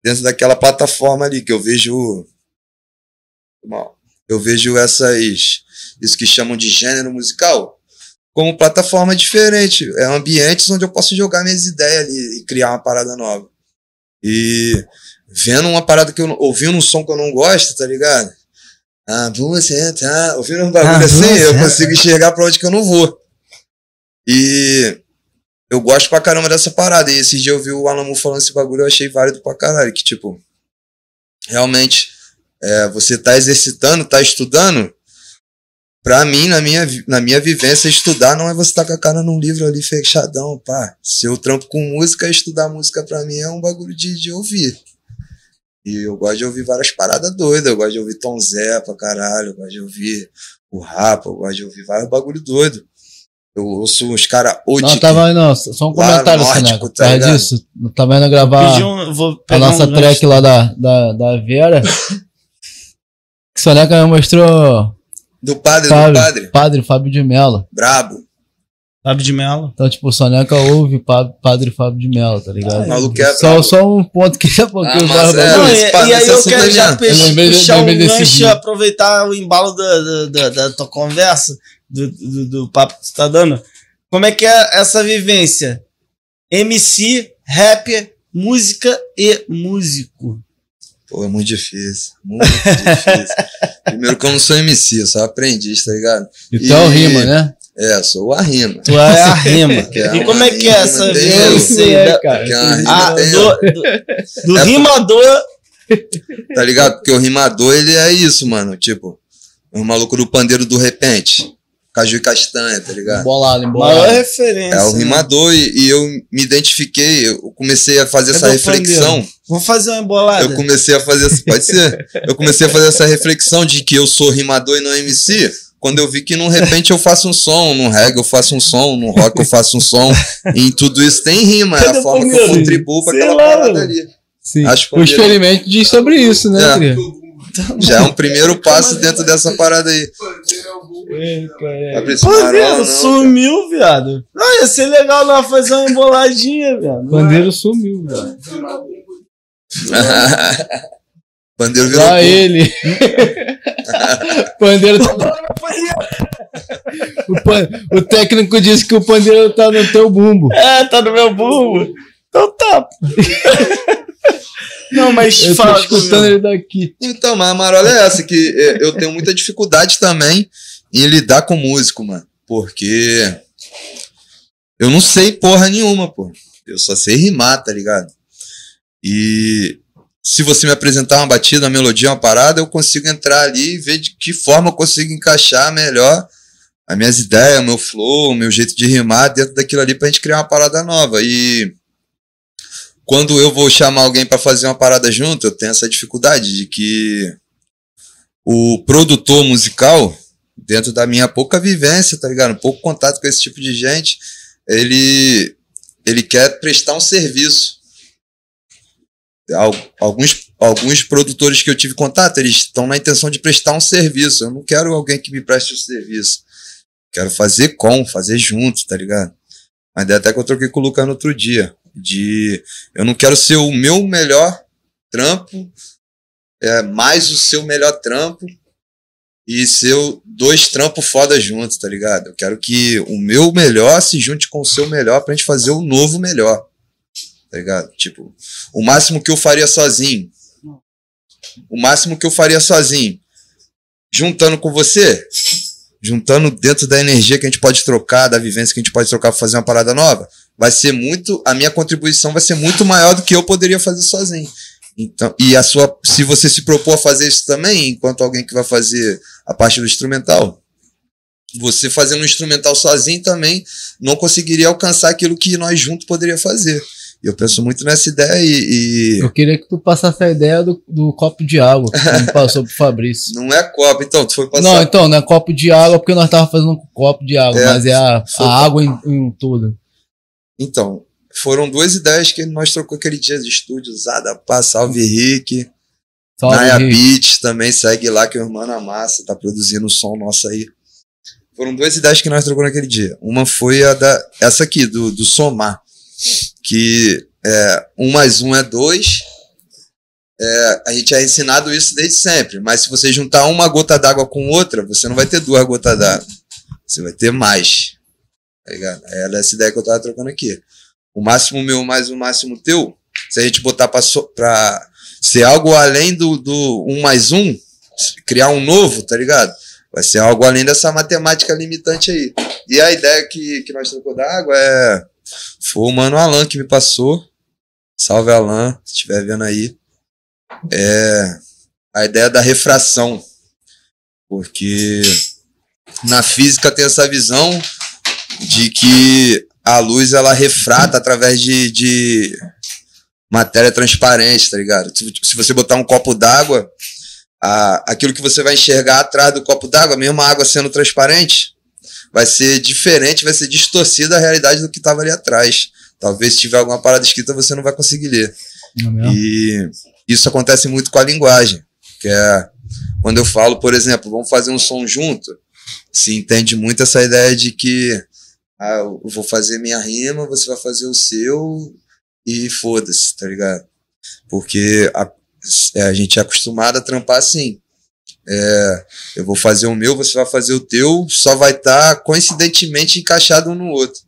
dentro daquela plataforma ali que eu vejo eu vejo essas isso que chamam de gênero musical como plataforma diferente, é ambientes onde eu posso jogar minhas ideias ali e criar uma parada nova. E vendo uma parada que eu ouvindo um som que eu não gosto, tá ligado? Ah, você tá ouvindo um bagulho ah, assim, eu consigo enxergar pra onde que eu não vou. E eu gosto pra caramba dessa parada. E esses dias eu vi o Alamu falando esse bagulho, eu achei válido pra caralho. Que, tipo, realmente, é, você tá exercitando, tá estudando. Pra mim, na minha, na minha vivência, estudar não é você estar tá com a cara num livro ali fechadão, pá. Se eu trampo com música, estudar música pra mim é um bagulho de, de ouvir. E eu gosto de ouvir várias paradas doidas. Eu gosto de ouvir Tom Zé pra caralho. Eu gosto de ouvir o Rapa. Eu gosto de ouvir vários bagulho doido. Eu ouço uns caras Não, tava indo, só um comentário, Sineco. Tá é disso. Tava indo gravar um, a nossa um track lá da, da, da Vera. que Soneca me mostrou. Do padre, Fábio, do padre. Padre Fábio de Mello. Brabo. Fábio de Mello. Então, tipo, o Soneca ouve Padre Fábio de Mello, tá ligado? Ah, é só, só um ponto que a pouquinho ah, é, não, e, e, aí eu quero já puxar um gancho, aproveitar o embalo da, da, da, da tua conversa, do, do, do, papo que você tá dando. Como é que é essa vivência? MC, rapper, música e músico. Pô, é muito difícil. Muito difícil. Primeiro que eu não sou MC, eu sou aprendiz, tá ligado? E tu é o rima, né? É, sou a rima. Tu é a rima. É e como é que é essa vivência aí, cara? Ah, do, do, do é, rimador. Tá ligado? Porque o rimador, ele é isso, mano. Tipo, o maluco do pandeiro do repente. Caju e castanha, tá ligado? Embolado, embolado. Maior referência. É o né? rimador e, e, eu me identifiquei, eu comecei a fazer é essa reflexão. Pandeiro. Vou fazer uma embolada. Eu comecei a fazer, pode ser. Eu comecei a fazer essa reflexão de que eu sou rimador e não MC quando eu vi que, de repente, eu faço um som, no reggae eu faço um som, no rock eu faço um som, e em tudo isso tem rima, é a forma que eu contribuo para aquela parada ali. Sim. Acho o experimento diz sobre isso, né, é. Já é um primeiro passo dentro dessa parada aí. Pandeiro sumiu, viado. Não, ia ser legal lá fazer uma emboladinha, viado. Pandeiro sumiu, viado. Pandeiro virou. Só ele. pandeiro tá... o, pan... o técnico disse que o pandeiro tá no teu bumbo. É, tá no meu bumbo. Então tá. Não, mas eu fala. Tô escutando ele daqui. Então, mas a marola é essa, que é, eu tenho muita dificuldade também em lidar com músico, mano. Porque eu não sei porra nenhuma, pô. Eu só sei rimar, tá ligado? E se você me apresentar uma batida, uma melodia, uma parada, eu consigo entrar ali e ver de que forma eu consigo encaixar melhor as minhas ideias, o meu flow, o meu jeito de rimar dentro daquilo ali pra gente criar uma parada nova. E quando eu vou chamar alguém para fazer uma parada junto, eu tenho essa dificuldade de que o produtor musical, dentro da minha pouca vivência, tá ligado? Pouco contato com esse tipo de gente, ele, ele quer prestar um serviço alguns, alguns produtores que eu tive contato, eles estão na intenção de prestar um serviço. Eu não quero alguém que me preste o um serviço. Quero fazer com, fazer junto, tá ligado? Mas até que eu troquei com o Lucas no outro dia. De eu não quero ser o meu melhor trampo, é, mais o seu melhor trampo e ser dois trampos foda juntos, tá ligado? Eu quero que o meu melhor se junte com o seu melhor pra gente fazer o novo melhor tá ligado? Tipo, o máximo que eu faria sozinho, o máximo que eu faria sozinho, juntando com você, juntando dentro da energia que a gente pode trocar, da vivência que a gente pode trocar para fazer uma parada nova, vai ser muito, a minha contribuição vai ser muito maior do que eu poderia fazer sozinho. Então, e a sua, se você se propor a fazer isso também, enquanto alguém que vai fazer a parte do instrumental, você fazendo um instrumental sozinho também não conseguiria alcançar aquilo que nós juntos poderia fazer. E eu penso muito nessa ideia e. e... Eu queria que tu passasse a ideia do, do copo de água, que passou pro Fabrício. Não é copo, então, tu foi passar. Não, então, não é copo de água porque nós tava fazendo um copo de água, é, mas é a, a água em, em tudo. Então, foram duas ideias que nós trocou aquele dia de estúdio, usada para Salve Rick. Salve Naya Rick. Beats também segue lá, que o irmão na massa, tá produzindo o som nosso aí. Foram duas ideias que nós trocou naquele dia. Uma foi a da. Essa aqui, do, do somar. Que é, um mais um é dois. É, a gente é ensinado isso desde sempre. Mas se você juntar uma gota d'água com outra, você não vai ter duas gotas d'água. Você vai ter mais. Tá ligado? É essa ideia que eu tava trocando aqui. O máximo meu mais o máximo teu, se a gente botar pra, so, pra ser algo além do, do um mais um, criar um novo, tá ligado? Vai ser algo além dessa matemática limitante aí. E a ideia que, que nós trocou da água é. Foi o mano Alan que me passou. Salve Alan, se estiver vendo aí. É a ideia da refração. Porque na física tem essa visão de que a luz ela refrata através de, de matéria transparente, tá ligado? Se, você botar um copo d'água, aquilo que você vai enxergar atrás do copo d'água, mesmo a água sendo transparente, vai ser diferente, vai ser distorcida a realidade do que estava ali atrás. Talvez se tiver alguma parada escrita você não vai conseguir ler. É e isso acontece muito com a linguagem, que é quando eu falo, por exemplo, vamos fazer um som junto, se entende muito essa ideia de que ah, eu vou fazer minha rima, você vai fazer o seu e foda-se, tá ligado? Porque a, é, a gente é acostumado a trampar assim. É, eu vou fazer o meu, você vai fazer o teu, só vai estar tá coincidentemente encaixado um no outro.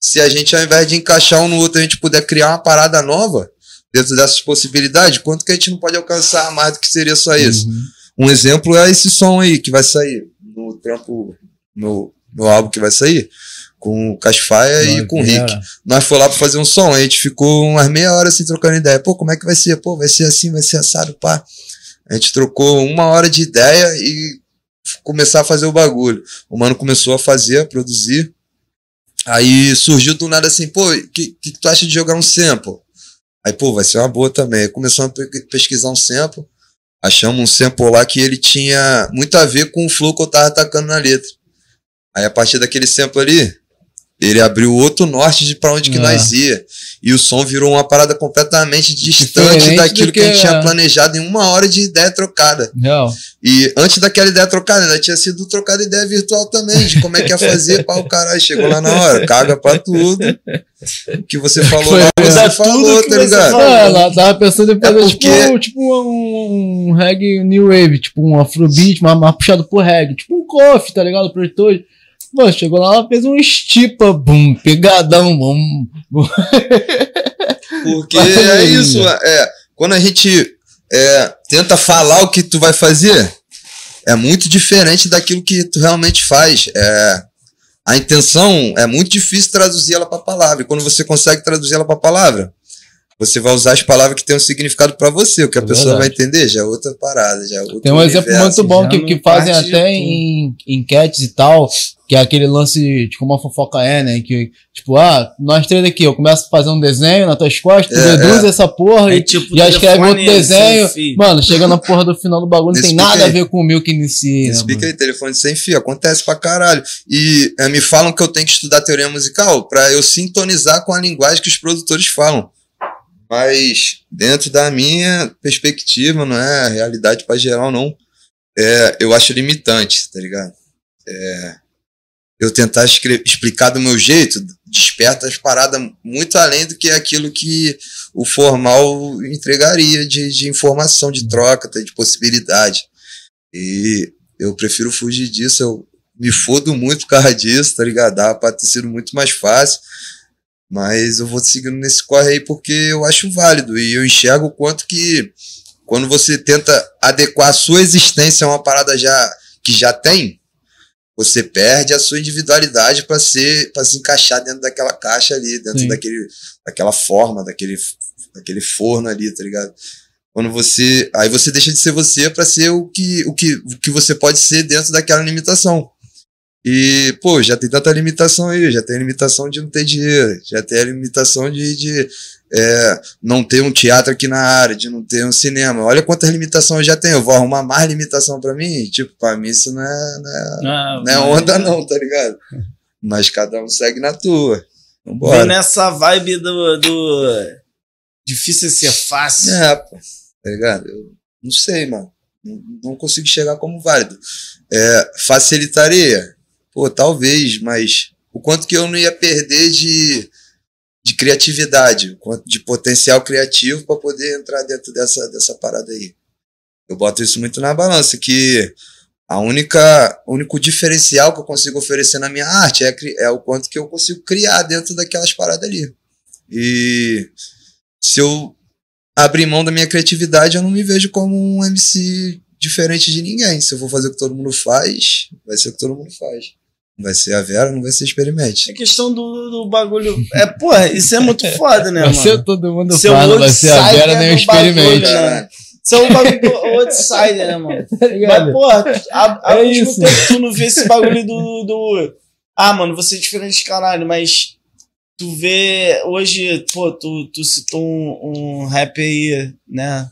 Se a gente, ao invés de encaixar um no outro, a gente puder criar uma parada nova dentro dessas possibilidades, quanto que a gente não pode alcançar mais do que seria só isso? Uhum. Um exemplo é esse som aí que vai sair no trampo, no, no álbum que vai sair com o Casfaia e com o Rick. Nós foi lá pra fazer um som, a gente ficou umas meia hora assim trocando ideia. Pô, como é que vai ser? Pô, vai ser assim, vai ser assado, pá. A gente trocou uma hora de ideia e começar a fazer o bagulho. O mano começou a fazer, a produzir. Aí surgiu do nada assim, pô, o que, que tu acha de jogar um sample? Aí, pô, vai ser uma boa também. Começamos a pesquisar um sample. Achamos um sample lá que ele tinha muito a ver com o flow que eu tava atacando na letra. Aí, a partir daquele sample ali, ele abriu outro norte de para onde que é. nós ia. E o som virou uma parada completamente distante Diferente daquilo que, que, a gente tinha planejado em uma hora de ideia trocada. Real. E antes daquela ideia trocada, ainda tinha sido trocada ideia virtual também, de como é que ia fazer para o caralho. Chegou lá na hora, caga pra tudo. O que você falou Foi, lá, você falou, tá ligado? É, ela tava pensando em fazer é porque... tipo, tipo um, um reggae new wave, tipo um afrobeat, mas, mas puxado por reggae. Tipo um coffee, tá ligado? Projetor. Mano, chegou lá, ela fez um estipa, bum, pegadão, bum. bum. Porque é isso, é, quando a gente é, tenta falar o que tu vai fazer, é muito diferente daquilo que tu realmente faz. É, a intenção é muito difícil traduzir ela para palavra. E quando você consegue traduzir ela para palavra, você vai usar as palavras que têm um significado para você, o que a é pessoa vai entender já é outra parada, já é outro Tem um exemplo muito bom que, que fazem até em enquetes e tal, que é aquele lance de como a fofoca é, né? Que, tipo, ah, nós três aqui, eu começo a fazer um desenho nas tuas costas, é, reduz é. essa porra e, tipo, já escreve outro desenho. Mano, chega na porra do final do bagulho, não tem nada aí. a ver com o meu que inicia. Explica aí, telefone sem fio, acontece pra caralho. E é, me falam que eu tenho que estudar teoria musical pra eu sintonizar com a linguagem que os produtores falam. Mas dentro da minha perspectiva, não é realidade para geral, não. É, eu acho limitante, tá ligado? É, eu tentar explicar do meu jeito desperta as paradas muito além do que aquilo que o formal entregaria de, de informação, de troca, de possibilidade. E eu prefiro fugir disso, eu me fodo muito por causa disso, tá ligado? Dá pra ter sido muito mais fácil. Mas eu vou seguindo nesse corre aí porque eu acho válido e eu enxergo o quanto que quando você tenta adequar a sua existência a uma parada já que já tem, você perde a sua individualidade para ser para se encaixar dentro daquela caixa ali, dentro Sim. daquele daquela forma, daquele daquele forno ali, tá ligado? Quando você aí você deixa de ser você para ser o que o que o que você pode ser dentro daquela limitação. E, pô, já tem tanta limitação aí, já tem a limitação de não ter dinheiro, já tem a limitação de, de é, não ter um teatro aqui na área, de não ter um cinema. Olha quantas limitações eu já tenho. Eu vou arrumar mais limitação para mim? Tipo, pra mim isso não é, não é, Ah, não é onda, não, tá ligado? Mas cada um segue na tua. Vambora. Vem nessa vibe do, do. Difícil ser fácil. É, pô, tá ligado? Eu não sei, mano. Não, não consigo chegar como válido. É, facilitaria? Pô, talvez, mas o quanto que eu não ia perder de, de criatividade, de potencial criativo para poder entrar dentro dessa, dessa parada aí. Eu boto isso muito na balança, que a única, o único diferencial que eu consigo oferecer na minha arte é, é o quanto que eu consigo criar dentro daquelas paradas ali. E se eu abrir mão da minha criatividade, eu não me vejo como um MC diferente de ninguém. Se eu for fazer o que todo mundo faz, vai ser o que todo mundo faz. Não vai ser a Vera, não vai ser experimente. É questão do, do bagulho. É, porra, isso é muito foda, né, Vai mano? ser todo mundo Seu fala, vai ser a Vera nem o bagulho, experimente. né? Isso é um bagulho do outsider, né, mano? Tá Mas, porra, há, há É isso. tempo tu não vê esse bagulho do, do. Ah, mano, você é diferente de caralho, mas tu vê hoje, pô, tu, tu citou um, um rap aí, né?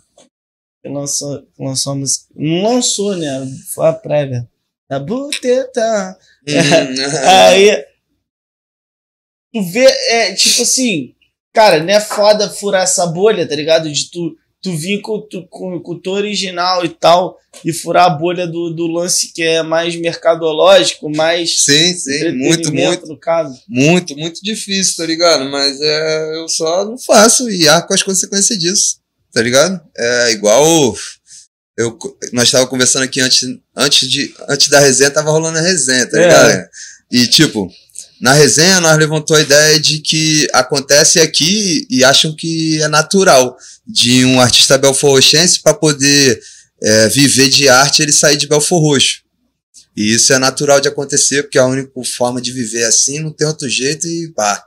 Que lançou, lançou a música. Não lançou, né? Foi a prévia. Da buteta. Hum, Aí. Tu vê, é tipo assim, cara, não é foda furar essa bolha, tá ligado? De tu, tu vir com, tu, com, com o teu original e tal, e furar a bolha do, do lance que é mais mercadológico, mais. sim, sim, muito, muito, No caso. muito, muito difícil, tá ligado? Mas é, eu só não faço e arco as consequências disso, tá ligado? É igual. Eu, nós estávamos conversando aqui antes, antes, de, antes da resenha, tava rolando a resenha, tá É. ligado? E tipo, na resenha nós levantou a ideia de que acontece aqui e acham que é natural de um artista belforrochense para poder é, viver de arte ele sair de Belfor Roxo. E isso é natural de acontecer, porque a única forma de viver é assim, não tem outro jeito e pá. Tá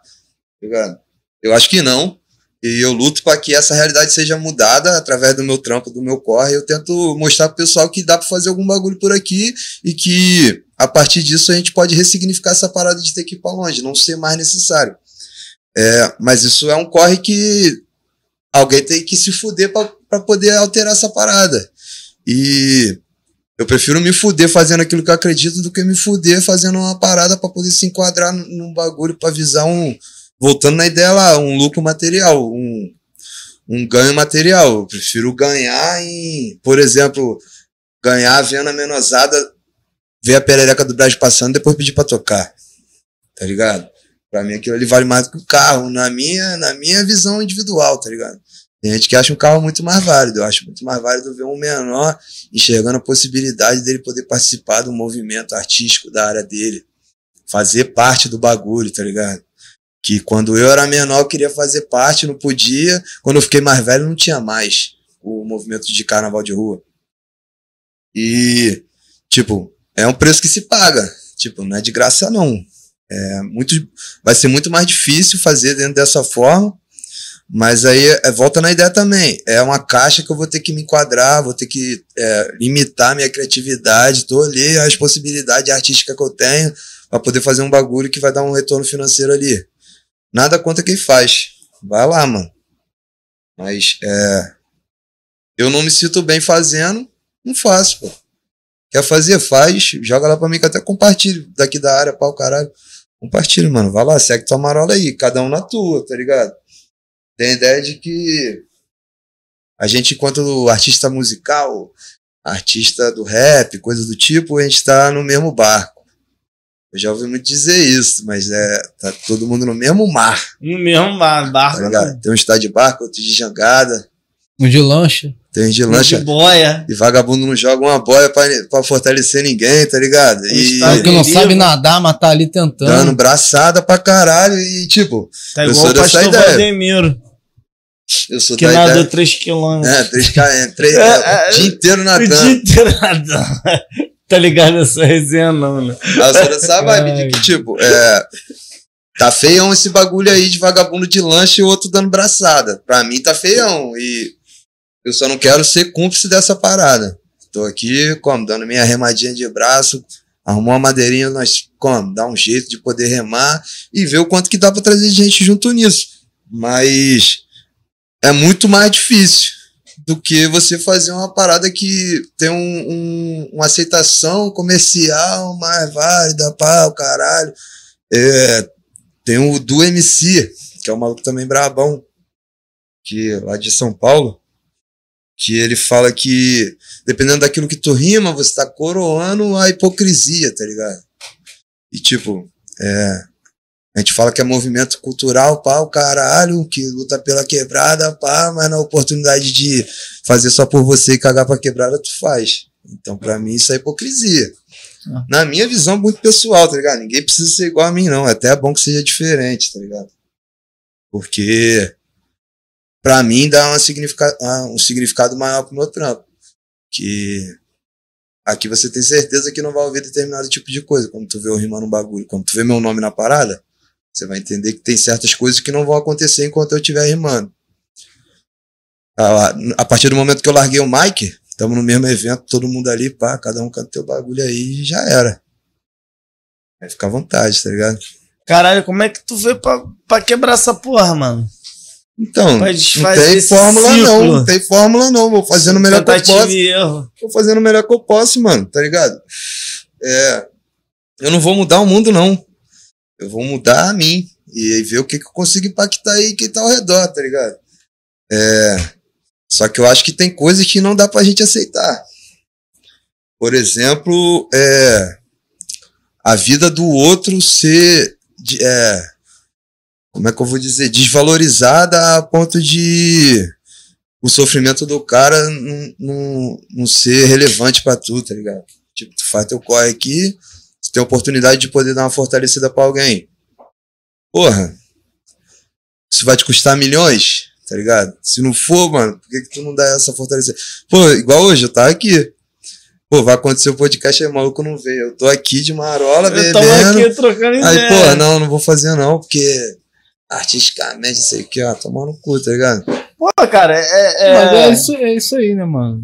ligado? Eu acho que não. E eu luto para que essa realidade seja mudada através do meu trampo, do meu corre. Eu tento mostrar pro pessoal que dá para fazer algum bagulho por aqui e que a partir disso a gente pode ressignificar essa parada de ter que ir para longe, não ser mais necessário. É, mas isso é um corre que alguém tem que se fuder para poder alterar essa parada. E eu prefiro me fuder fazendo aquilo que eu acredito do que me fuder fazendo uma parada para poder se enquadrar num- bagulho para visar um. Voltando na ideia lá, um lucro material, um, um ganho material. Eu prefiro ganhar em, por exemplo, ganhar vendo a menosada, ver a perereca do Brasil passando depois pedir para tocar. Tá ligado? Pra mim aquilo ali vale mais do que o carro, na minha, na minha visão individual, tá ligado? Tem gente que acha um carro muito mais válido. Eu acho muito mais válido ver um menor enxergando a possibilidade dele poder participar do movimento artístico da área dele. Fazer parte do bagulho, tá ligado? Que quando eu era menor eu queria fazer parte, não podia. Quando eu fiquei mais velho não tinha mais o movimento de carnaval de rua. E, tipo, é um preço que se paga. Tipo, não é de graça não. É muito, vai ser muito mais difícil fazer dentro dessa forma. Mas aí é, volta na ideia também. É uma caixa que eu vou ter que me enquadrar, vou ter que é, limitar minha criatividade, tolher as possibilidades artísticas que eu tenho para poder fazer um bagulho que vai dar um retorno financeiro ali. Nada contra quem faz. Vai lá, mano. Mas é, eu não me sinto bem fazendo, não faço, pô. Quer fazer, faz, joga lá pra mim que até compartilho daqui da área, pau, caralho. Compartilha, mano. Vai lá, segue tua marola aí, cada um na tua, tá ligado? Tem ideia de que a gente, enquanto artista musical, artista do rap, coisa do tipo, a gente tá no mesmo barco. Eu já ouvi muito dizer isso, mas é, tá todo mundo no mesmo mar, No mesmo tá barco. ligado? Tem um está de barco, outro de jangada, Um de lancha. tem um de de lancha, boia. e vagabundo não joga uma boia pra, pra fortalecer ninguém, tá ligado? E Está Porque não sabe nadar, mas tá ali dando tentando. braçada pra caralho, e tipo, Tá Eu igual sou o dessa pastor ideia. Valdemiro, eu sou que da nadou ideia. 3 quilômetros. É, 3 km, 3, É, é, o dia inteiro O nadando. dia inteiro nadando. Tá ligado essa resenha, não, né? Eu sou dessa vibe de que, tipo, é, tá feião esse bagulho aí de vagabundo de lanche e outro dando braçada. Pra mim tá feião. E eu só não quero ser cúmplice dessa parada. Tô aqui, como, dando minha remadinha de braço, arrumou uma madeirinha, nós, como, dá um jeito de poder remar e ver o quanto que dá pra trazer gente junto nisso. Mas é muito mais difícil do que você fazer uma parada que tem um, um, uma aceitação comercial mais válida, pá, o caralho. É, tem o do MC, que é um maluco também brabão, que é lá de São Paulo, que ele fala que dependendo daquilo que tu rima, você tá coroando a hipocrisia, tá ligado? E tipo, é, a gente fala que é movimento cultural, pá, o caralho, que luta pela quebrada, pá, mas na oportunidade de fazer só por você e cagar pra quebrada, tu faz. Então, pra mim, isso é hipocrisia. Ah. Na minha visão, muito pessoal, tá ligado? Ninguém precisa ser igual a mim, não. Até é bom que seja diferente, tá ligado? Porque, pra mim, dá uma significa um significado maior pro meu trampo. Que aqui você tem certeza que não vai ouvir determinado tipo de coisa. Quando tu vê eu rimando um bagulho, quando tu vê meu nome na parada, você vai entender que tem certas coisas que não vão acontecer enquanto eu estiver rimando. A, a partir do momento que eu larguei o mic, estamos no mesmo evento, todo mundo ali, pá, cada um canta teu bagulho aí e já era. Vai ficar à vontade, tá ligado? Caralho, como é que tu vê pra, pra quebrar essa porra, mano? Então, não tem fórmula ciclo. não, não tem fórmula não, vou fazendo o melhor que eu posso. Vou fazendo o melhor que eu posso, mano, tá ligado? É, eu não vou mudar o mundo não eu vou mudar a mim e ver o que, que eu consigo impactar aí quem tá ao redor, tá ligado? É, só que eu acho que tem coisas que não dá pra gente aceitar. Por exemplo, é, a vida do outro ser. É, como é que eu vou dizer? Desvalorizada a ponto de o sofrimento do cara não, não, ser relevante para tu, tá ligado? Tipo, tu faz teu corre aqui, tem a oportunidade de poder dar uma fortalecida para alguém. Porra, isso vai te custar milhões, tá ligado? Se não for, mano, por que, que tu não dá essa fortalecida? Pô, igual hoje, eu tava aqui. Pô, vai acontecer o podcast aí, maluco não veio. Eu tô aqui de marola, bebendo. Eu tô aqui trocando ideia. Aí, pô, não, não vou fazer não, porque artisticamente, isso aqui, ó, tomando cu, tá ligado? Pô, cara, é. é... Mas é isso, é isso aí, né, mano?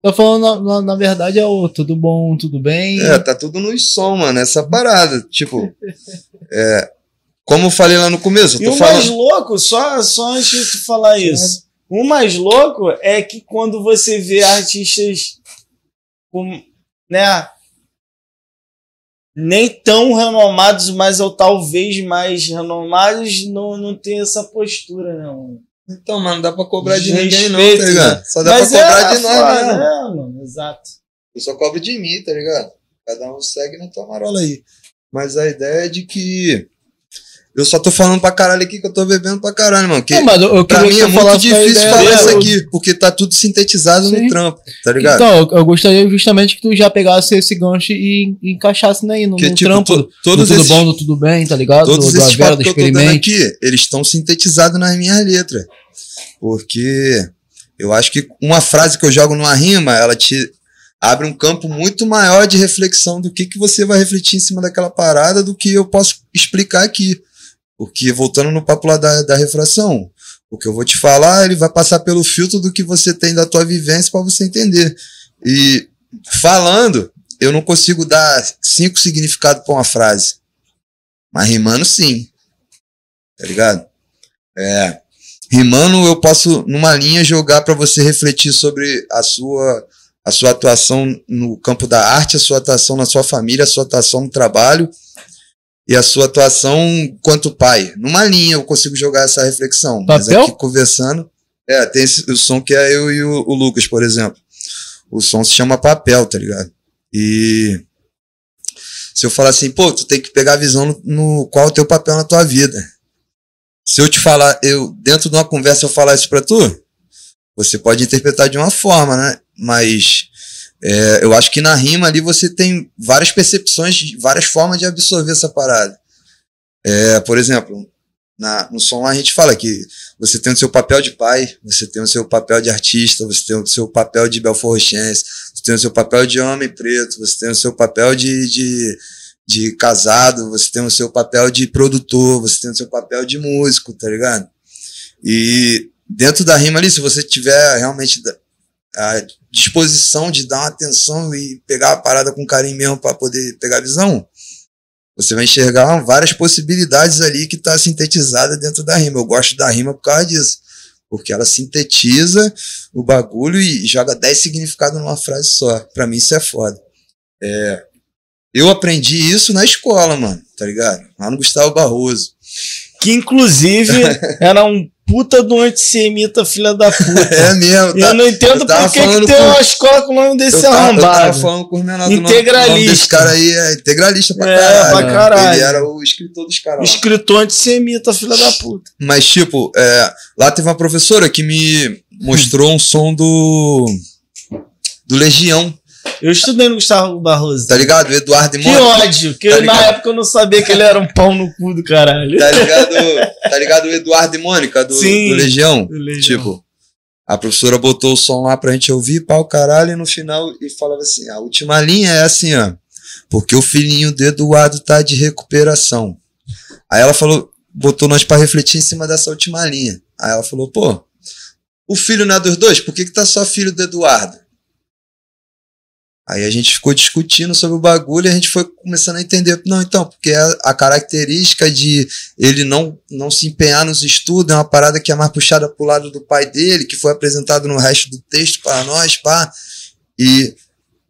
Tô falando, na, na, verdade, é o tudo bom, tudo bem. É, tá tudo no som, mano, essa parada. Tipo, é, como eu falei lá no começo. e o falando... mais louco, só, só antes de falar isso, o mais louco é que quando você vê artistas com, né, nem tão renomados, mas ou talvez mais renomados, não, não tem essa postura, não. Então, mano, não dá pra cobrar de, de ninguém, não, tá ligado? Né? Só dá Mas pra cobrar é, de nós, né? É, mano, exato. Eu só cobro de mim, tá ligado? Cada um segue na tua marola aí. Mas a ideia é de que. Eu só tô falando pra caralho aqui que eu tô bebendo pra caralho, mano. Que não, mas eu, pra mim é muito difícil falar isso aqui, porque tá tudo sintetizado Sim. no trampo, tá ligado? Então, eu gostaria justamente que tu já pegasse esse gancho e, e encaixasse aí no, no tipo, trampo. To, todos tudo esses, bom, tudo bem, tá ligado? Todos do, esses do Avera, que eu tô aqui, eles estão sintetizados nas minhas letras. Porque eu acho que uma frase que eu jogo numa rima, ela te abre um campo muito maior de reflexão do que, que você vai refletir em cima daquela parada do que eu posso explicar aqui. Porque, voltando no papo lá da, da refração, o que eu vou te falar, ele vai passar pelo filtro do que você tem da tua vivência para você entender. E falando, eu não consigo dar cinco significados para uma frase. Mas rimando, sim. Tá ligado? É. Rimando, eu posso, numa linha, jogar para você refletir sobre a sua, a sua atuação no campo da arte, a sua atuação na sua família, a sua atuação no trabalho e a sua atuação quanto pai. Numa linha eu consigo jogar essa reflexão. Papel? Mas aqui conversando. É, tem esse, o som que é eu e o, o Lucas, por exemplo. O som se chama papel, tá ligado? E se eu falar assim, pô, tu tem que pegar a visão no, no qual é o teu papel na tua vida. Se eu te falar, eu dentro de uma conversa eu falar isso para tu, você pode interpretar de uma forma, né? Mas é, eu acho que na rima ali você tem várias percepções, várias formas de absorver essa parada. É, por exemplo, na, no som lá a gente fala que você tem o seu papel de pai, você tem o seu papel de artista, você tem o seu papel de Belfort Roxense, você tem o seu papel de homem preto, você tem o seu papel de, de de casado, você tem o seu papel de produtor, você tem o seu papel de músico, tá ligado? E dentro da rima ali, se você tiver realmente a disposição de dar uma atenção e pegar a parada com carinho mesmo para poder pegar a visão, você vai enxergar várias possibilidades ali que tá sintetizada dentro da rima. Eu gosto da rima por causa disso. Porque ela sintetiza o bagulho e joga 10 significados numa frase só. Pra mim isso é foda. É, eu aprendi isso na escola, mano, tá ligado? Lá no Gustavo Barroso. Que inclusive era um puta do antissemita, filha da puta. É mesmo. E eu não entendo por que, que tem com- uma escola com o nome desse eu tava, eu tava arrombado. falando com o Renato. nome- Integralista. Nome desse cara aí é integralista pra É, caralho. pra caralho. Ele era o escritor dos caras. Escritor antissemita, filha da puta. Mas, tipo, é, lá teve uma professora que me mostrou um som do. Do Legião, Eu estudei no Gustavo Barroso. tá ligado? O Eduardo e Que Mônica. ódio, que Tá na época eu não sabia que ele era um pau no cu do caralho. Tá ligado? Tá ligado o Eduardo e Mônica do, Sim. do Legião? Do Legião. Tipo, a professora botou o som lá pra gente ouvir, pau caralho, e no final e falava assim: a última linha é assim, ó. Porque o filhinho do Eduardo tá de recuperação. Aí ela falou, botou nós pra refletir em cima dessa última linha. Aí ela falou, pô, o filho não é dos dois? Por que, que tá só filho do Eduardo? Aí a gente ficou discutindo sobre o bagulho e a gente foi começando a entender. Não, então, porque a, a característica de ele não, não se empenhar nos estudos é uma parada que é mais puxada pro lado do pai dele, que foi apresentado no resto do texto para nós, pá. E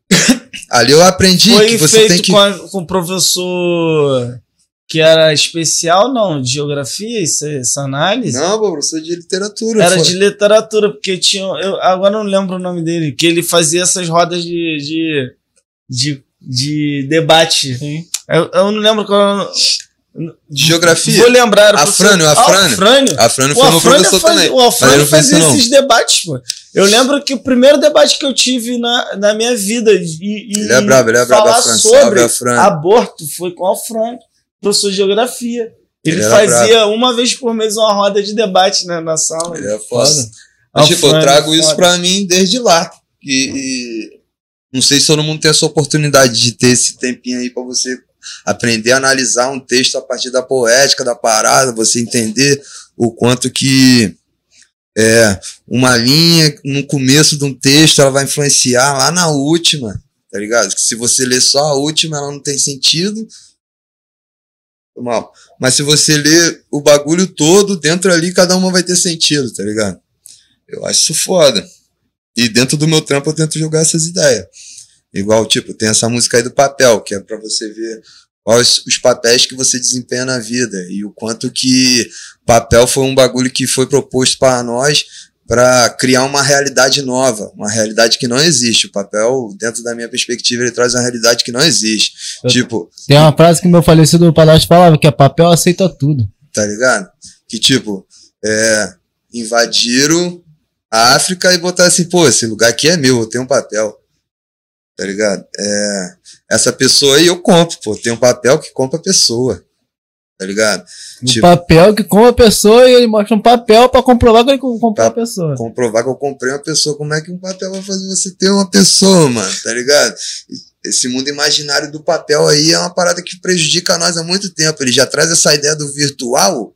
ali eu aprendi Foi que você feito tem que. com, a- com o professor que era especial, não, de geografia, isso- essa análise? Não, pô, professor de literatura. Era foi. de literatura, porque tinha. Eu, agora eu não lembro o nome dele, que ele fazia essas rodas de. de, de, de debate. Eu, eu não lembro qual. De geografia. Vou lembrar. Afrânio, professor- Ah, Afrânio. Afrânio. A Fran O foi meu Afrânio professor faz- também. O Afrânio fazia não. esses debates, pô. Eu lembro que o primeiro debate que eu tive na, na minha vida e, e Ele é brabo, ele é brabo, falar Afrânio. sobre Afrânio. aborto foi com o Afrânio, professor de geografia. Ele, Ele fazia uma vez por mês uma roda de debate né, na sala. Ele é foda. Mas, tipo, eu trago isso pra mim desde lá. E, e não sei se todo mundo tem essa oportunidade de ter esse tempinho aí pra você aprender a analisar um texto a partir da poética da parada, você entender o quanto que é uma linha no começo de um texto ela vai influenciar lá na última, tá ligado? Que se você ler só a última, ela não tem sentido. Mal. Mas se você ler o bagulho todo, dentro ali, cada uma vai ter sentido, tá ligado? Eu acho isso foda. E dentro do meu trampo eu tento jogar essas ideias. Igual, tipo, tem essa música aí do papel, que é pra você ver quais os papéis que você desempenha na vida e o quanto que papel foi um bagulho que foi proposto para nós para criar uma realidade nova, uma realidade que não existe. O papel, dentro da minha perspectiva, ele traz uma realidade que não existe. Eu- Tipo, Tem uma frase que meu falecido padrasto falava, que é papel aceita tudo. tá ligado? Que tipo, é, invadiram a África e botaram assim, pô, esse lugar aqui é meu, eu tenho um papel. Tá ligado? É, essa pessoa aí eu compro, pô, tem um papel que compra a pessoa. Tá ligado? Um Tipo- papel que compra a pessoa e ele mostra um papel pra comprovar que ele comprou a pessoa. Comprovar que eu comprei uma pessoa, como é que um papel vai fazer você ter uma pessoa, mano? Tá ligado? Esse mundo imaginário do papel aí é uma parada que prejudica nós há muito tempo. Ele já traz essa ideia do virtual,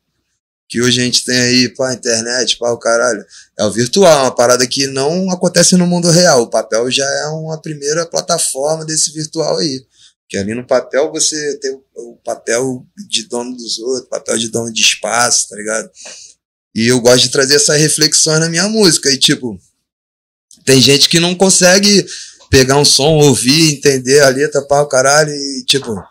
que hoje a gente tem aí, pá, internet, pá, o caralho. É o virtual, é uma parada que não acontece no mundo real. O papel já é uma primeira plataforma desse virtual aí. Que ali no papel você tem o, papel de dono dos outros, papel de dono de espaço, tá ligado? E eu gosto de trazer essas reflexões na minha música. E, tipo, tem gente que não consegue pegar um som, ouvir, entender a letra, pá, o caralho, e, tipo,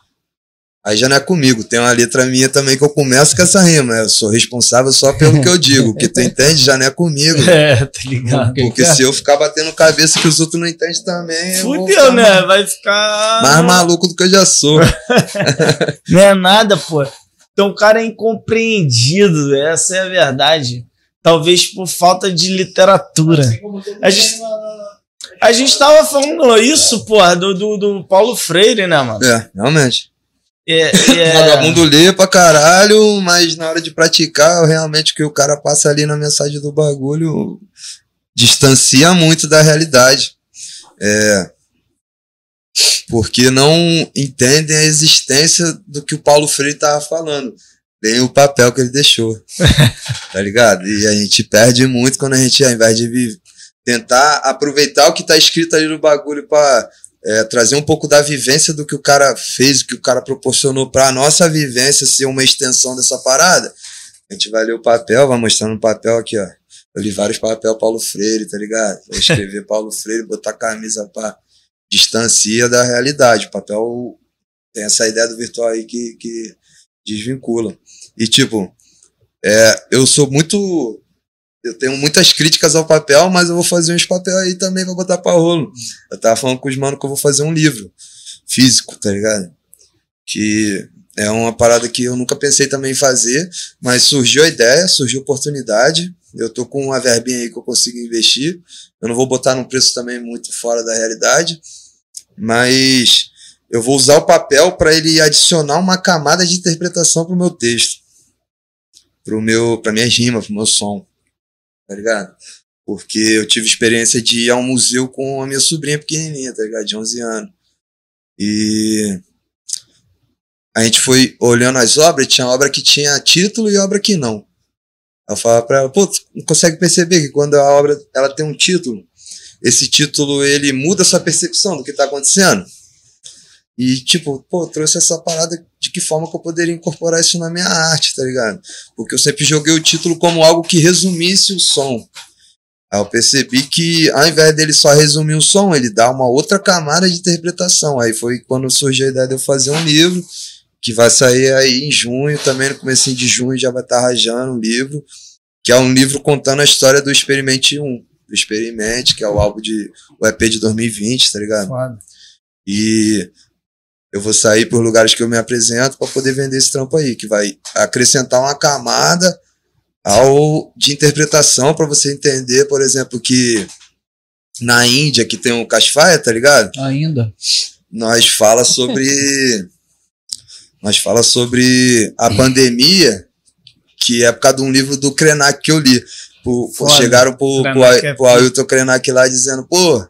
aí já não é comigo. Tem uma letra minha também que eu começo com essa rima. Eu sou responsável só pelo que eu digo. O que tu entende já não é comigo. É, tá ligado? Porque se eu ficar batendo cabeça que os outros não entendem também, Fudeu, né? Vai ficar. mais maluco do que eu já sou. Não é nada, pô. Então o cara é incompreendido, essa é a verdade. Talvez por falta de literatura. A gente, a gente tava falando isso, porra, do, do, do Paulo Freire, né, mano? É, realmente. É, é, vagabundo lê pra caralho, mas na hora de praticar, realmente o que o cara passa ali na mensagem do bagulho distancia muito da realidade. É, porque não entendem a existência do que o Paulo Freire tava falando. Nem o papel que ele deixou. tá ligado? E a gente perde muito quando a gente, ao invés de tentar aproveitar o que tá escrito ali no bagulho pra é, trazer um pouco da vivência do que o cara fez, o que o cara proporcionou pra nossa vivência ser uma extensão dessa parada. A gente vai ler o papel, vai mostrar no papel aqui, ó. Eu li vários papel Paulo Freire, tá ligado? Eu escrever Paulo Freire, botar a camisa pra distancia da realidade. O papel tem essa ideia do virtual aí que, que desvincula. E, tipo, é, eu sou muito. Eu tenho muitas críticas ao papel, mas eu vou fazer uns papel aí também pra botar pra rolo. Eu tava falando com os manos que eu vou fazer um livro físico, tá ligado? Que é uma parada que eu nunca pensei também em fazer, mas surgiu a ideia, surgiu a oportunidade. Eu tô com uma verbinha aí que eu consigo investir. Eu não vou botar num preço também muito fora da realidade, mas eu vou usar o papel para ele adicionar uma camada de interpretação pro meu texto, pro meu, para minhas rimas, pro meu som, tá ligado? Porque eu tive experiência de ir a um museu com a minha sobrinha pequenininha, tá ligado? De 11 anos. E a gente foi olhando as obras, tinha obra que tinha título e obra que não. Eu falava pra ela, pô, não consegue perceber que quando a obra ela tem um título, esse título ele muda a sua percepção do que tá acontecendo? E, tipo, pô, trouxe essa parada de que forma que eu poderia incorporar isso na minha arte, tá ligado? Porque eu sempre joguei o título como algo que resumisse o som. Aí eu percebi que, ao invés dele só resumir o som, ele dá uma outra camada de interpretação. Aí foi quando surgiu a ideia de eu fazer um livro, que vai sair aí em junho, também no começo de junho já vai estar rajando um livro, que é um livro contando a história do Experimente 1, do Experimente, que é o álbum de, o EP de 2020, tá ligado? Foda. E eu vou sair por lugares que eu me apresento para poder vender esse trampo aí, que vai acrescentar uma camada ao de interpretação para você entender, por exemplo, que na Índia que tem o Kashfaya, tá ligado? Ainda. Nós fala sobre nós fala sobre a pandemia, que é por causa de um livro do Krenak que eu li. Foda. chegaram pro, pro, Krenak é pro Ailton Krenak lá dizendo, pô,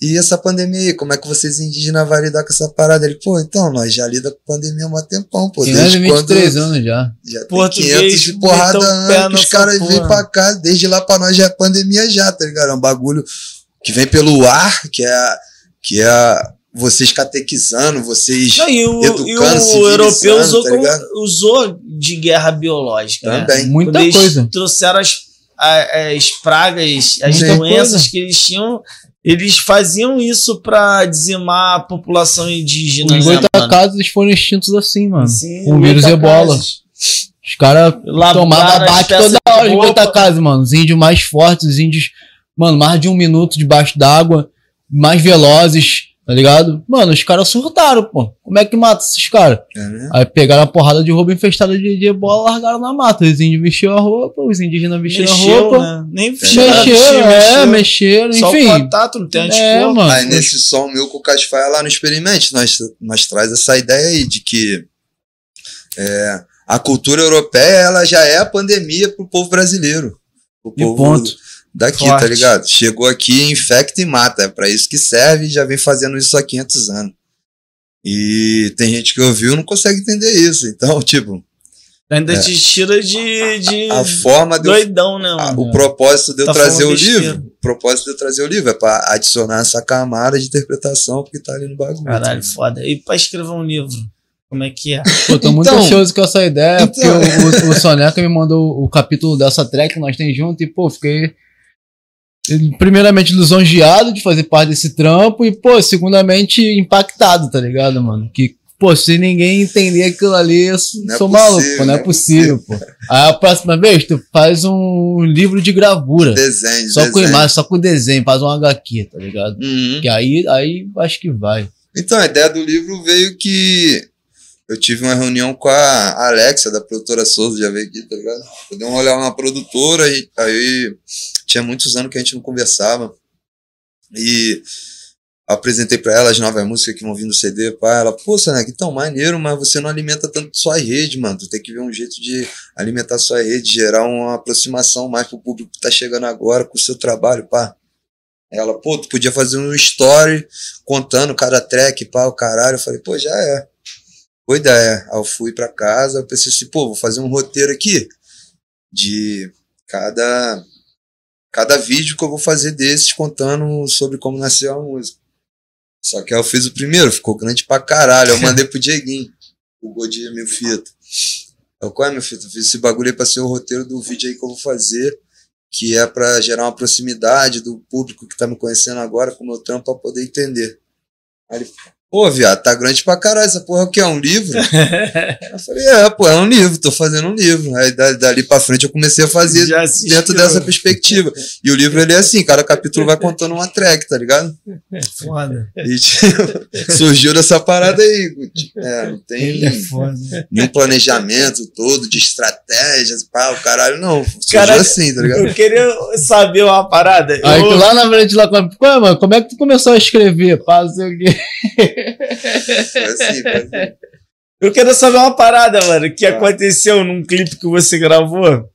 e essa pandemia aí, como é que vocês indígenas vão lidar com essa parada? Ele, pô, então, nós já lida com pandemia há um tempão, pô. Tem Desde quando 23 anos já. já tem Português 500 de porrada anos que os caras vêm pra cá, desde lá pra nós já é pandemia já, tá ligado? É um bagulho que vem pelo ar, que é, a- que é vocês catequizando, vocês Não, e o, educando, e o europeu usou, tá como- ligado? usou de guerra biológica, né? também. Muita Quando eles coisa. trouxeram as, a- as pragas, as Muita doenças coisa. que eles tinham, eles faziam isso pra dizimar a população indígena. Os né, oito acasos foram extintos assim, mano. Assim, Com o vírus oito ebola. Os caras tomavam as bate peças toda hora de. Goitacazes, mano. Os índios mais fortes, os índios, mano, mais de um minuto debaixo d'água, mais velozes, tá ligado? Mano, os caras surtaram, pô. Como é que mata esses caras? É, né? Aí pegaram a porrada de roupa infestada de, de ebola, largaram na mata. Os índios vestiram a roupa, os indígenas vestiram a Mexeu, roupa. né? Nem Mexeram, mexeu, é, mexeram, Só o enfim. contato, não tem É, mano. Aí nesse som meu com o Casfaia lá no Experimente, nós, nós traz essa ideia aí de que é, a cultura europeia ela já é a pandemia pro povo brasileiro. Pro E povo ponto. Daqui, Forte. tá ligado? Chegou aqui, infecta e mata. É pra isso que serve e já vem fazendo isso há 500 anos. E tem gente que ouviu e não consegue entender isso. Então, tipo, Ainda É. te tira de, de a forma de eu doidão, né, mano? o propósito de eu Tá trazer o besteira. livro, o propósito de eu trazer o livro é para adicionar essa camada de interpretação porque tá ali no bagulho. Caralho, foda. E pra escrever um livro, como é que é? Pô, tô muito Então- ansioso com essa ideia, Então- porque o, o, o Soneca me mandou o capítulo dessa track que nós tem junto e, pô, fiquei. Primeiramente lisonjeado de fazer parte desse trampo e, pô, segundamente impactado, tá ligado, mano? Que, pô, se ninguém entender aquilo ali, eu sou, Não é sou maluco, possível, pô, não é não é possível, pô. Aí a próxima vez tu faz um livro de gravura. Desenho, Só com desenho. imagem, só com desenho, faz um HQ, tá ligado? Uhum. Que aí, aí acho que vai. Então, a ideia do livro veio que eu tive uma reunião com a Alexa, da produtora Souza, já veio aqui, tá ligado? Eu dei um olhar na produtora e aí tinha muitos anos que a gente não conversava. E apresentei pra ela as novas músicas que vão vir no CD, pá. Ela, pô, Soneca, então, maneiro, mas você não alimenta tanto sua rede, mano. Tu tem que ver um jeito de alimentar sua rede, gerar uma aproximação mais pro público que tá chegando agora com o seu trabalho, pá. Ela, pô, tu podia fazer um story contando cada track, pá, o caralho. Eu falei, pô, já é. Boa ideia. Aí eu fui pra casa, eu pensei assim, pô, vou fazer um roteiro aqui de cada cada vídeo que eu vou fazer desses contando sobre como nasceu a música. Só que aí eu fiz o primeiro, ficou grande pra caralho. Eu mandei pro Dieguinho, o Godinho, meu fita. Eu, qual é, meu filho? Eu fiz esse bagulho aí pra ser o roteiro do vídeo aí que eu vou fazer. que é para gerar uma proximidade do público que tá me conhecendo agora com o meu trampo pra poder entender. Aí ele, pô, viado, tá grande pra caralho, essa porra o que é um livro? eu falei, é, pô, é um livro, tô fazendo um livro. Aí da- dali pra frente eu comecei a fazer dentro dessa perspectiva. E o livro ele é assim, cada capítulo vai contando uma track, tá ligado? Foda. E tipo, surgiu dessa parada aí. É, não tem Ele é foda. nenhum planejamento todo de estratégias, pá, o caralho, não. Surgiu Caralho, assim, tá ligado? Eu queria saber uma parada. Aí Eu- tu lá na frente, lá, com- Pô, mano, como é que tu começou a escrever? Pá, não sei o quê. Foi assim, foi assim. Eu quero saber uma parada, mano, que Ah. aconteceu num clipe que você gravou,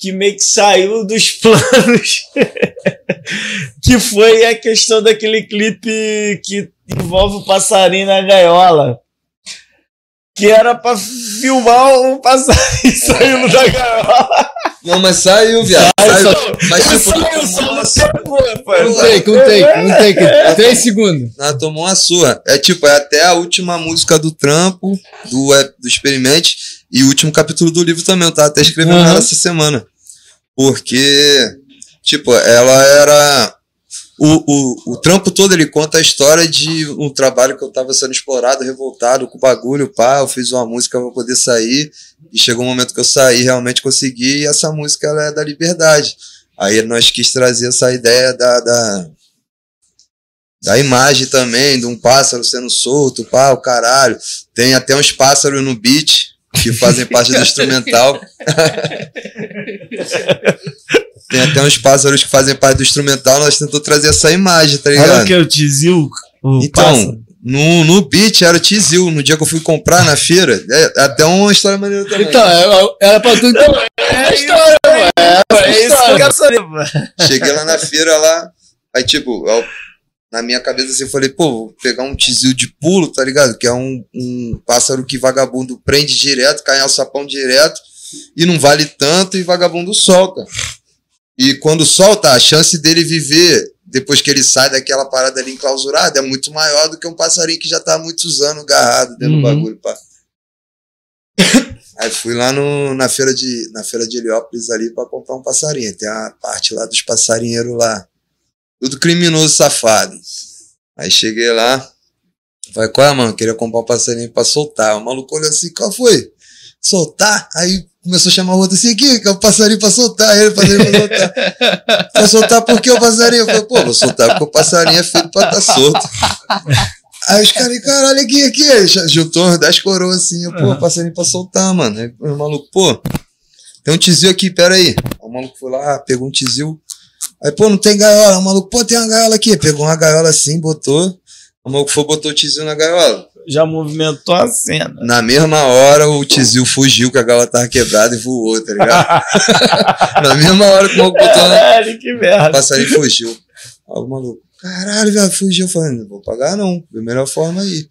que meio que saiu dos planos, que foi a questão daquele clipe que envolve o passarinho na gaiola. Que era pra filmar o passarinho saindo da gaiola. Não, mas saiu, viado. Sai, Saiu. só- Mas tipo, saiu só no tempo, rapaz. Um take, um take, um take. Três segundos. Ela tomou uma surra. É tipo, é até a última música do trampo, do, é, do Experimente, e o último capítulo do livro também. Eu tava até escrevendo Aham. ela essa semana. Porque, tipo, ela era. O, o, o trampo todo ele conta a história de um trabalho que eu tava sendo explorado, revoltado com o bagulho, pá. Eu fiz uma música pra poder sair, e chegou um momento que eu saí, realmente consegui, e essa música ela é da liberdade. Aí nós quis trazer essa ideia da, da, da imagem também, de um pássaro sendo solto, pá, o caralho. Tem até uns pássaros no beat que fazem parte do instrumental. Tem até uns pássaros que fazem parte do instrumental, nós tentamos trazer essa imagem, tá Era o ligado? que? O Tizil? O Então, pássaro? no, no beat era o Tizil, no dia que eu fui comprar na feira. É até uma história maneira também. Então, era- era pra tu. Então, é a história, mano. É É isso que eu história. quero saber, mano. Cheguei lá na feira lá, aí tipo, eu- na minha cabeça assim, eu falei, pô, vou pegar um tizil de pulo, tá ligado? Que é um, um pássaro que vagabundo prende direto, cai em alçapão direto, e não vale tanto, e vagabundo solta. E quando solta, a chance dele viver, depois que ele sai daquela parada ali enclausurada, é muito maior do que um passarinho que já tá há muitos anos agarrado dentro Uhum. do bagulho, pá. Aí fui lá no, na, feira de, na feira de Heliópolis ali pra comprar um passarinho. Tem a parte lá dos passarinheiros lá. Tudo criminoso safado. Aí cheguei lá. Falei, qual é, mano? Queria comprar um passarinho pra soltar. O maluco olhou assim, qual foi? Soltar? Aí começou a chamar o outro assim, aqui, que é o passarinho pra soltar. Ele, passarinho pra soltar. pra soltar por que o passarinho? Eu falei, pô, vou soltar porque o passarinho é feito pra estar solto. Aí os caras, caralho, aqui, aqui. Juntou uns 10 coroas assim, eu, pô, passarinho pra soltar, mano. Aí o maluco, pô, tem um tizil aqui, pera aí. Aí O maluco foi lá, pegou um tizil. Aí, pô, não tem gaiola. O maluco, pô, tem uma gaiola aqui. Pegou uma gaiola assim, botou. O maluco foi, botou o tizil na gaiola. Já movimentou a cena. Na mesma hora, o tizil fugiu, que a gaiola tava quebrada e voou, tá ligado? na mesma hora que o maluco botou Caralho, que o merda. passarinho fugiu. Aí o maluco, caralho, velho, fugiu. Eu falei, não vou pagar não, da melhor forma aí.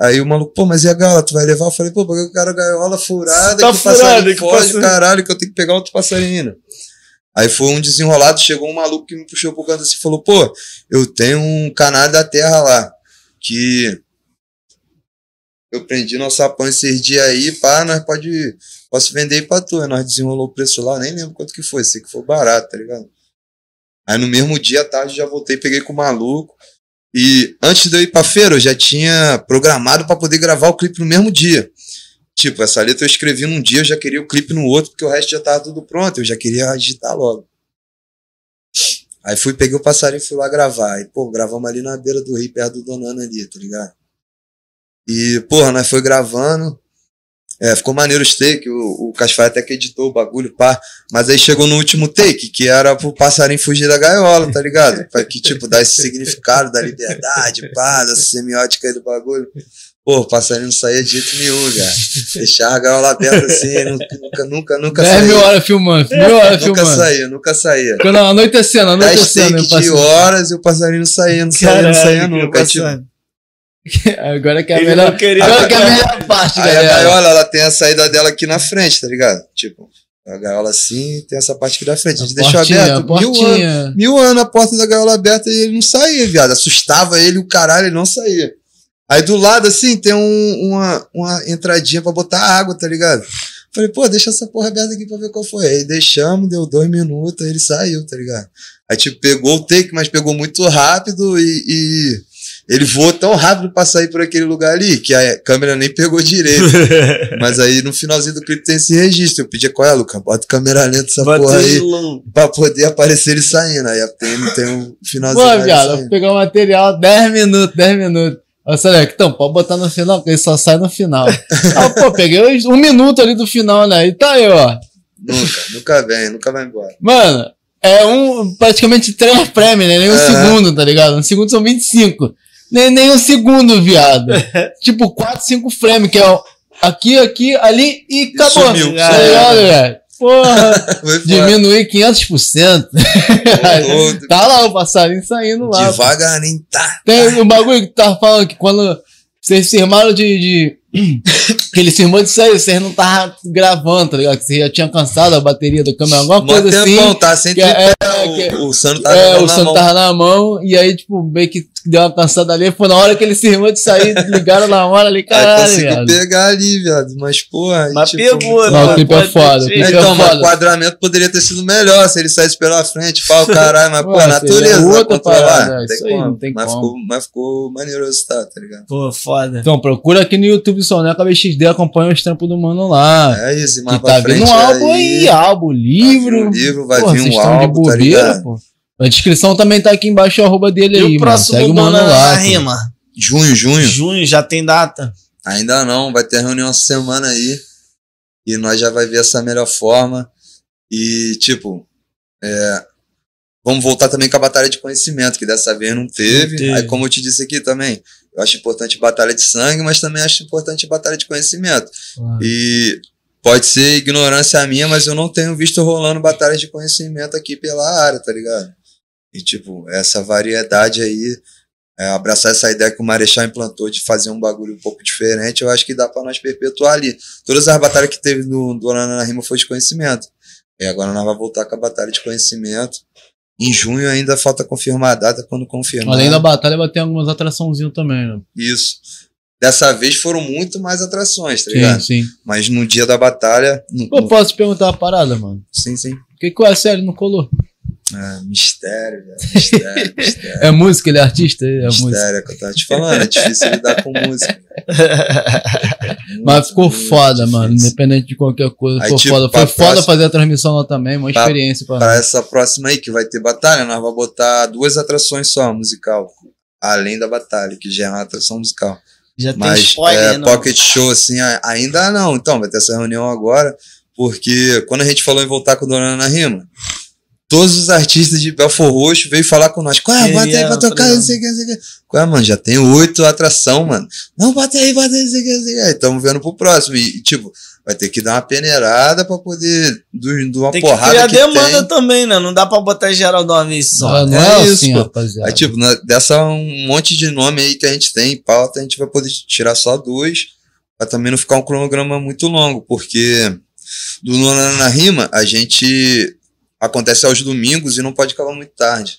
Aí o maluco, pô, mas e a gaiola, tu vai levar? Eu falei, pô, porque o cara gaiola furada, Tá que o passarinho que foge, passarinho- caralho, que eu tenho que pegar outro passarinho. Aí foi um desenrolado, chegou um maluco que me puxou pro canto assim e falou, pô, eu tenho um canal da terra lá, que eu prendi no sapão esses dias aí, pá, nós pode, posso vender aí pra tu. Aí nós desenrolou o preço lá, nem lembro quanto que foi, sei que foi barato, tá ligado? Aí no mesmo dia, à tarde, já voltei, peguei com o maluco. E antes de eu ir pra feira, eu já tinha programado pra poder gravar o clipe no mesmo dia. Tipo, essa letra eu escrevi num dia, eu já queria o clipe no outro, porque o resto já tava tudo pronto, eu já queria agitar logo. Aí fui, peguei o passarinho e fui lá gravar. Aí, pô, gravamos ali na beira do rio, perto do Donana ali, tá ligado? E, porra, nós foi gravando. É, ficou maneiro os take, o, o Casfai até que editou o bagulho, pá. Mas aí chegou no último take, que era pro passarinho fugir da gaiola, tá ligado? Pra que, tipo, dar esse significado da liberdade, pá, da semiótica aí do bagulho. Pô, o passarinho não saía de jeito nenhum, cara. Deixava a gaiola aberta assim, nunca, nunca, nunca, nunca 10 mil saía. horas filmando, mil horas Nunca filmando. saía, nunca saía. Quando anoitecendo, 10 anoitecendo. take eu de horas e o passarinho não saía, não saía, não saía nunca. Tipo. Agora que é a Ele melhor. não queria- Agora que é a melhor parte, Aí a galera. gaiola, ela tem a saída dela aqui na frente, tá ligado? Tipo, a gaiola assim tem essa parte aqui da frente. A gente deixou Portinha, aberto mil anos, portinha. mil anos a porta da gaiola aberta e ele não saía, viado. Assustava ele, o caralho, ele não saía. Aí do lado, assim, tem um- uma, uma entradinha pra botar água, tá ligado? Falei, pô, deixa essa porra aberta aqui pra ver qual foi. Aí deixamos, deu dois minutos, aí ele saiu, tá ligado? Aí, tipo, pegou o take, mas pegou muito rápido e, e ele voou tão rápido pra sair por aquele lugar ali que a câmera nem pegou direito. mas aí no finalzinho do clipe tem esse registro. Eu pedi, qual é, Luca? Bota câmera lenta essa porra aí pra poder aparecer ele saindo. Aí tem, tem um finalzinho. Pô, viado, vou pegar o material 10 minutos, 10 minutos. Aí você olha, então, pode botar no final, porque ele só sai no final. ah, pô, peguei um minuto ali do final, né? E tá aí, ó. Nunca, nunca vem, nunca vai embora. Mano, é um praticamente três prêmios, né? Nem um É. segundo, tá ligado? Um segundo são 25. Nem, nem um segundo, viado. tipo, 4, 5 frames, que é aqui, aqui, ali e acabou. sumiu, tá ligado, velho? Porra, diminuir 500%. Ô, ô, tá lá o passarinho saindo lá. Devagarinho, tá. Tem o bagulho que tu tava falando que quando vocês firmaram de. de que ele firmou de sair, vocês não estavam gravando, tá ligado? Que você já tinha cansado a bateria da câmera, alguma Mó coisa tempão, assim. tá sem que é- tripé. É, o, que- o Sano tá É, na o mão. santo tava na mão, e aí, tipo, meio que deu uma cansada ali. Foi na hora que ele se firmou de sair, ligaram na hora ali, Aí caralho, conseguiu viado. pegar ali, viado. Mas, porra. aí, Mas tipo, pegou, muito- Não, o mano, clipe é foda, o clipe é Então, o foda. enquadramento poderia ter sido melhor se ele saísse pela frente, pau, caralho, mas, pô, Ué, natureza, seria vai outra parada, Não tem aí, como. não tem mas, como. Ficou, mas ficou maneiro o resultado, tá ligado? Pô, foda. Então, procura aqui no YouTube Soneca BXD, acompanha os trampos do mano lá. É isso, e mais que pra tá frente vindo um álbum aí, álbum, livro. Vai vir um livro, vai vir um álbum, tá ligado? pô. A descrição também tá aqui embaixo, o arroba dele E aí, o mano. próximo Segue o mano lá. na rima? Junho, junho. Junho já tem data. Ainda não, vai ter reunião essa semana aí. E nós já vai ver essa melhor forma. E, tipo, é, vamos voltar também com a batalha de conhecimento, que dessa vez não teve. teve. Aí, como eu te disse aqui também, eu acho importante batalha de sangue, mas também acho importante batalha de conhecimento. Ah. E pode ser ignorância minha, mas eu não tenho visto rolando batalhas de conhecimento aqui pela área, tá ligado? E, tipo, essa variedade aí, é, abraçar essa ideia que o Marechal implantou de fazer um bagulho um pouco diferente, eu acho que dá pra nós perpetuar ali. Todas as batalhas que teve no do Ana na Rima foi de conhecimento. E agora nós vamos voltar com a batalha de conhecimento. Em junho ainda falta confirmar a data, quando confirmar. Além da batalha, vai ter algumas atraçãozinhas também, né? Isso. Dessa vez foram muito mais atrações, tá Sim, ligado? sim. Mas no dia da batalha. no- Pô, posso te perguntar uma parada, mano? Sim, sim. Por que, que o SL não colou? Ah, mistério, velho. Mistério, mistério. É música, ele é artista? É música. mistério, é o que eu tava te falando. É difícil lidar com música. Muito, Mas ficou foda, mano. difícil. Independente de qualquer coisa, ficou tipo, foda. Foi foda próxima- fazer a transmissão lá também, uma Pra- experiência pra, Pra essa próxima aí, que vai ter batalha, nós vamos botar duas atrações só, musical. Além da batalha, que já é uma atração musical. Já tem Mas spoiler, é, não? Pocket Show, assim, ainda não. Então, vai ter essa reunião agora, porque quando a gente falou em voltar com Dona na Rima, todos os artistas de Belfor Roxo veio falar com nós. Qual é? Bota aí pra tocar, fazer- não sei o que, não sei o que. Qual é, mano? Já tem oito atração, mano. Não, bota aí, bota aí, não sei o que, não sei o que. Estamos vendo pro próximo. E, tipo, vai ter que dar uma peneirada pra poder, do- de uma Tem que porrada criar que demanda tem. também, né? Não dá pra botar geral de uma vez só. Não, não é é, isso, assim, pô. rapaziada. Aí, tipo, na- dessa um monte de nome aí que a gente tem em pauta, a gente vai poder tirar só dois, pra também não ficar um cronograma muito longo, porque do Nona na Rima, a gente acontece aos domingos e não pode acabar muito tarde.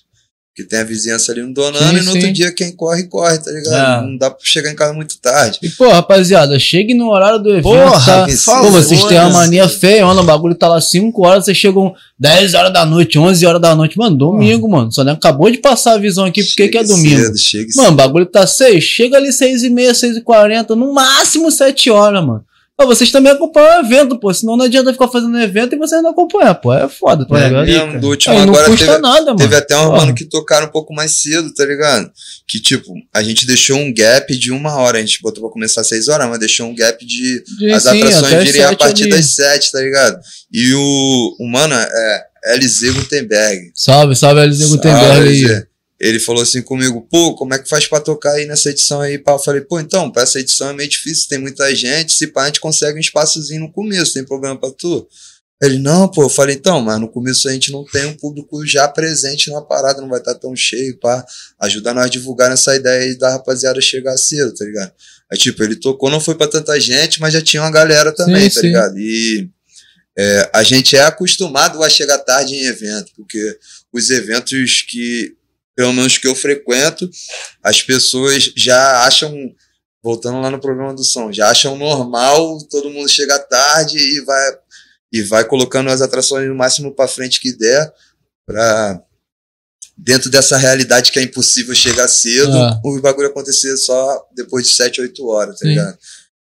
Porque tem a vizinhança ali no Donano Sim, e no outro sim. dia quem corre, corre, tá ligado? É. Não dá pra chegar em casa muito tarde. E, pô, rapaziada, chegue no horário do evento, Porra, tá? que Pô, vocês têm uma mania feia, o bagulho tá lá 5 horas, vocês chegam 10 horas da noite, 11 horas da noite. Mano, domingo, mano. Só nem acabou de passar a visão aqui, porque que é domingo. Cedo, chegue Mano, o bagulho tá 6, chega ali 6 e meia, 6 e 40, no máximo 7 horas, mano. Pô, vocês também acompanham o evento, pô. Senão não adianta ficar fazendo evento e vocês não acompanham, pô. É foda, tá É ligado? mesmo, do último Aí não agora custa teve, nada, mano. Teve até um Porra. mano que tocaram um pouco mais cedo, tá ligado? Que, tipo, a gente deixou um gap de uma hora. A gente botou pra começar às seis horas, mas deixou um gap de De- as sim, atrações virem a partir ali. das sete, tá ligado? E o, o mano é LZ Gutenberg. Salve, salve, LZ Gutenberg Salve, aí. Ele falou assim comigo, pô, como é que faz pra tocar aí nessa edição aí? pá? Eu falei, pô, então, pra essa edição é meio difícil, tem muita gente, se pá, a gente consegue um espaçozinho no começo, tem problema pra tu? Ele, não, pô, eu falei, então, mas no começo a gente não tem um público já presente na parada, não vai estar tão cheio, pá, ajuda nós a divulgar essa ideia aí da rapaziada chegar cedo, tá ligado? Aí, tipo, ele tocou, não foi pra tanta gente, mas já tinha uma galera também, Sim, tá sim. ligado? E é, a gente é acostumado a chegar tarde em evento, porque os eventos que, pelo menos que eu frequento, as pessoas já acham voltando lá no problema do som, já acham normal todo mundo chegar tarde e vai e vai colocando as atrações no máximo para frente que der para dentro dessa realidade que é impossível chegar cedo, É. o bagulho acontecer só depois de 7, 8 horas, tá Sim. ligado?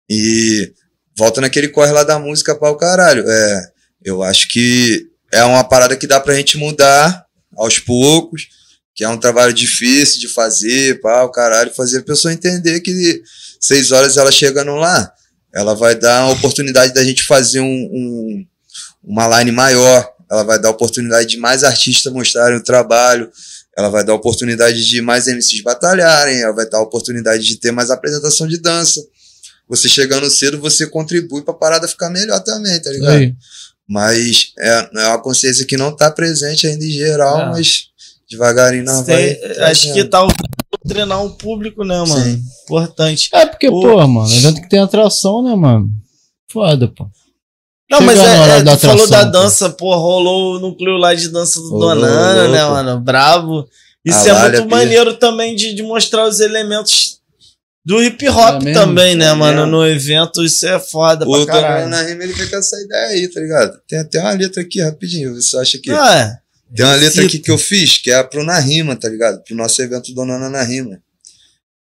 E volta naquele corre lá da música para o caralho. É, eu acho que é uma parada que dá pra gente mudar aos poucos, que é um trabalho difícil de fazer, pá, o caralho, fazer a pessoa entender que seis horas ela chegando lá, ela vai dar a oportunidade da gente fazer um, um- uma line maior, ela vai dar a oportunidade de mais artistas mostrarem o trabalho, ela vai dar a oportunidade de mais MCs batalharem, ela vai dar a oportunidade de ter mais apresentação de dança. Você chegando cedo, você contribui pra parada ficar melhor também, tá ligado? Aí. Mas é, é uma consciência que não tá presente ainda em geral, mas devagarinho vai. Tem- acho que tá treinar um público, né, mano? Sim. Importante. É porque, O- pô, mano, evento que tem atração, né, mano? Foda, pô. Não, Chega mas na é, é, da tu falou da atração, pô. dança, pô, rolou o núcleo lá de dança do Rolou, Donana, rolou, né, pô. mano? Bravo. Isso A é Lália muito Pia. maneiro também de, de mostrar os elementos do hip hop É mesmo? também, né, É mano? mesmo. No evento, isso é foda O pra caralho. Donana Rima ele com essa ideia aí, tá ligado? Tem até uma letra aqui rapidinho, você acha que. Ah, é. Tem uma letra aqui que eu fiz, que é pro Na Rima, tá ligado? Pro nosso evento Donana na Rima.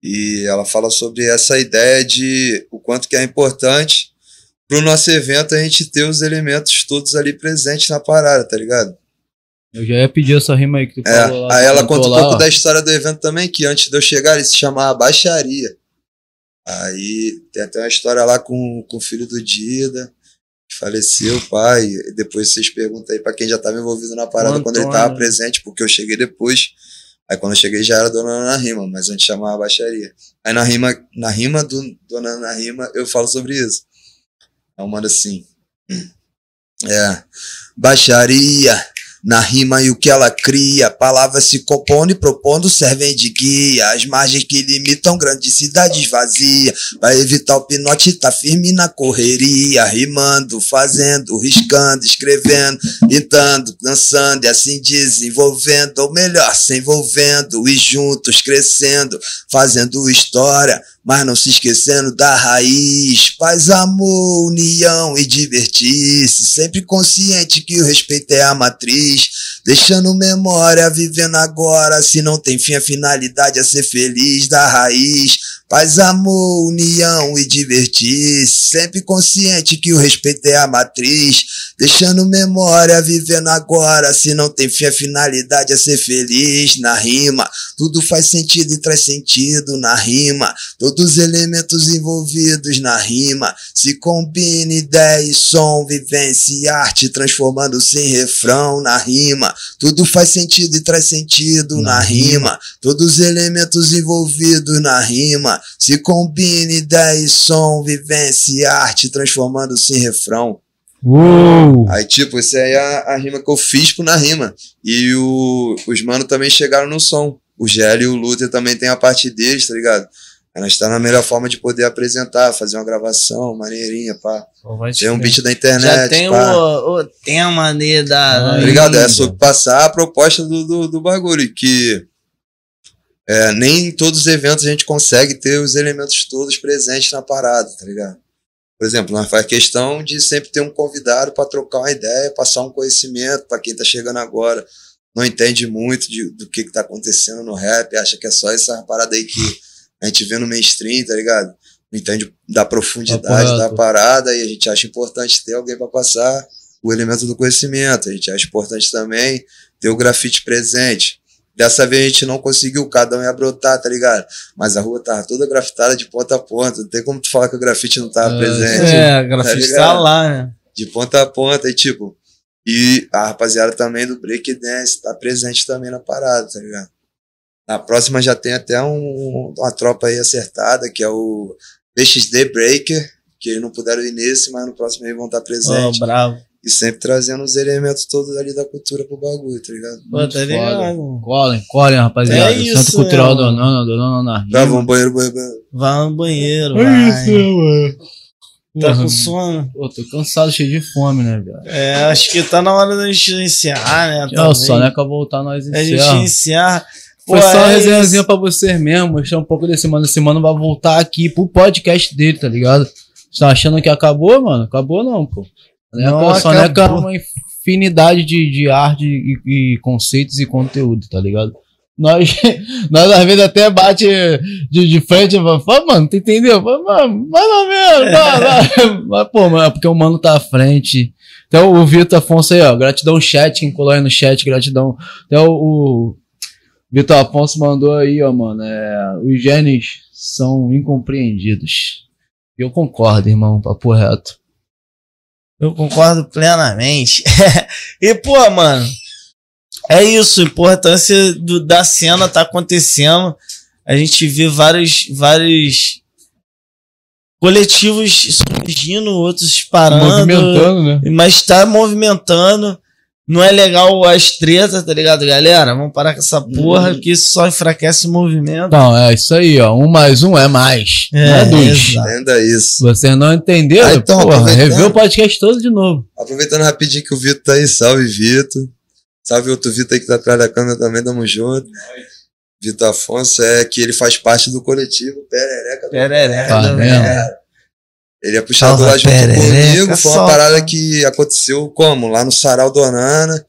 E ela fala sobre essa ideia de o quanto que é importante pro nosso evento a gente ter os elementos todos ali presentes na parada, tá ligado? Eu já ia pedir essa rima aí que tu É, falou lá. aí ela conta um lá, pouco ó. da história do evento também, que antes de eu chegar ele se chamava Baixaria. Aí tem até uma história lá com, com o filho do Dida, faleceu, pai. E depois vocês perguntam aí pra quem já tava envolvido na parada O quando ele Antônio. tava presente, porque eu cheguei depois. Aí quando eu cheguei já era Dona Ana Rima, mas antes chamava Baixaria. Aí na rima, na rima do Dona Ana Rima eu falo sobre isso. Eu mando assim. É. Baixaria, na rima e o que ela cria, palavras se compondo e propondo servem de guia. As margens que limitam grandes cidades vazias. Pra evitar o pinote, tá firme na correria. Rimando, fazendo, riscando, escrevendo, pintando, dançando e assim desenvolvendo. Ou melhor, se envolvendo e juntos crescendo, fazendo história. Mas não se esquecendo da raiz, paz, amor, união e divertir-se. Sempre consciente que o respeito é a matriz. Deixando memória, vivendo agora. Se não tem fim, a finalidade é ser feliz da raiz. Paz, amor, união e divertir-se. Sempre consciente que o respeito é a matriz. Deixando memória, vivendo agora. Se não tem fim, a finalidade é ser feliz na rima. Tudo faz sentido e traz sentido na rima. Todos os elementos envolvidos na rima. Se combina ideia e som, vivência e arte, transformando-se em refrão na rima. Tudo faz sentido e traz sentido na, Na rima. Todos os elementos envolvidos na rima. Se combina ideia e som, vivência e arte, transformando-se em refrão. Uou! Aí, tipo, essa aí é a, a rima que eu fiz pro na rima. E o, os mano também chegaram no som. O Gelli e o Luther também tem a parte deles, tá ligado? Aí nós tá na melhor forma de poder apresentar, fazer uma gravação maneirinha, pá. Tem um beat da internet, Já tem pá. o, o tema ali da. Ah, Tá ligado? É sobre passar a proposta do, do, do bagulho, que é, nem em todos os eventos a gente consegue ter os elementos todos presentes na parada, tá ligado? Por exemplo, nós faz questão de sempre ter um convidado para trocar uma ideia, passar um conhecimento para quem tá chegando agora, não entende muito de- do que, que tá acontecendo no rap, acha que é só essa parada aí que a gente vê no mainstream, tá ligado? Não entende da profundidade Tá da parada e a gente acha importante ter alguém para passar o elemento do conhecimento. A gente acha importante também ter o grafite presente. Dessa vez a gente não conseguiu, cada um ia brotar, tá ligado? Mas a rua tava toda grafitada de ponta a ponta. Não tem como tu falar que o grafite não tava É, presente. É, a grafite tá ligado? lá, né? De ponta a ponta. E tipo, e a rapaziada também do breakdance tá presente também na parada, tá ligado? Na próxima já tem até um, uma tropa aí acertada, que é o BXD Breaker, que eles não puderam ir nesse, mas no próximo eles vão estar Ó, presentes. bravo. E sempre trazendo os elementos todos ali da cultura pro bagulho, tá ligado? Pô, Muito tá ligado? Colhem, colhem, rapaziada. É isso, Centro Cultural do? Nana, do Nana na Vai, vamos banheiro, banheiro, banheiro. Vai no banheiro, É vai. isso, mano. Tá Porra, com sono? Pô, tô cansado, cheio de fome, né, velho? É, acho que tá na hora da gente encerrar, né? Só né que eu voltar nós A gente encerra. encerra. Foi Pô, só uma é resenhazinha pra vocês mesmo, mostrar um pouco desse mano. Esse mano vai voltar aqui pro podcast dele, tá ligado? Você tá achando que acabou, mano? Acabou não, pô. Não Soneca, Soneca é acabou. uma infinidade de, de arte e, e conceitos e conteúdo, tá ligado? Nós, nós às vezes até bate de, de frente e fala, "Fala, mano, tu entendeu? Fala, mano, mais ou menos, vai, vai." Mas, pô, mano, é porque o mano tá à frente. Então, o Vitor Afonso aí, ó, gratidão chat, quem colou aí no chat, gratidão. Até o, o Vitor Afonso mandou aí, ó, mano, é, os genes são incompreendidos. Eu concordo, irmão, papo reto. Eu concordo plenamente. e, pô, mano, é isso. A importância do, da cena tá acontecendo. A gente vê vários, vários coletivos surgindo, outros parando. Movimentando, né? Mas tá movimentando. Não é legal as tretas, tá ligado, galera? Vamos parar com essa porra, Uhum. que isso só enfraquece o movimento. Não, é isso aí, ó. Um mais um é mais. não é dois. Entenda isso. Vocês não entenderam? Ah, então, Porra, o podcast todo de novo. Aproveitando rapidinho que o Vitor tá aí, salve Vitor. Salve outro Vitor aí que tá atrás da câmera também, tamo junto. Vitor Afonso é que ele faz parte do coletivo Perereca. do Perereca, Tá é. Ele é puxado Salve, lá junto comigo. Foi uma parada que aconteceu como? Lá no Sarau do Onana.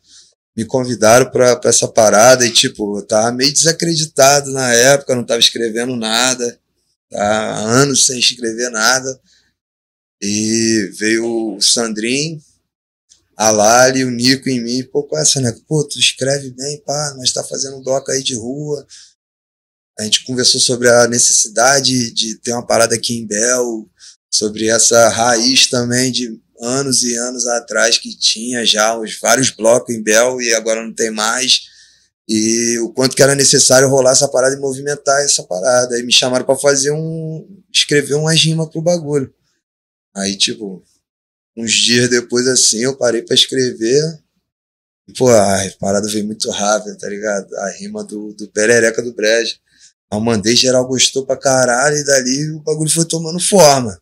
Me convidaram pra, pra essa parada e, tipo, eu tava meio desacreditado na época, não tava escrevendo nada. Tá há anos sem escrever nada. E veio o Sandrinho, a Lali, o Nico em mim. Pô, qual é essa, né? Pô, tu escreve bem, pá, nós tá fazendo um bloco aí de rua. A gente conversou sobre a necessidade de ter uma parada aqui em Bel, sobre essa raiz também de anos e anos atrás que tinha já os vários blocos em Bel e agora não tem mais. E o quanto que era necessário rolar essa parada e movimentar essa parada. Aí me chamaram pra fazer um. escrever umas rimas pro bagulho. Aí, tipo, uns dias depois assim, eu parei pra escrever. E, pô, a parada veio muito rápida, tá ligado? A rima do, do Perereca do Brejo. Eu mandei, geral gostou pra caralho, e dali o bagulho foi tomando forma.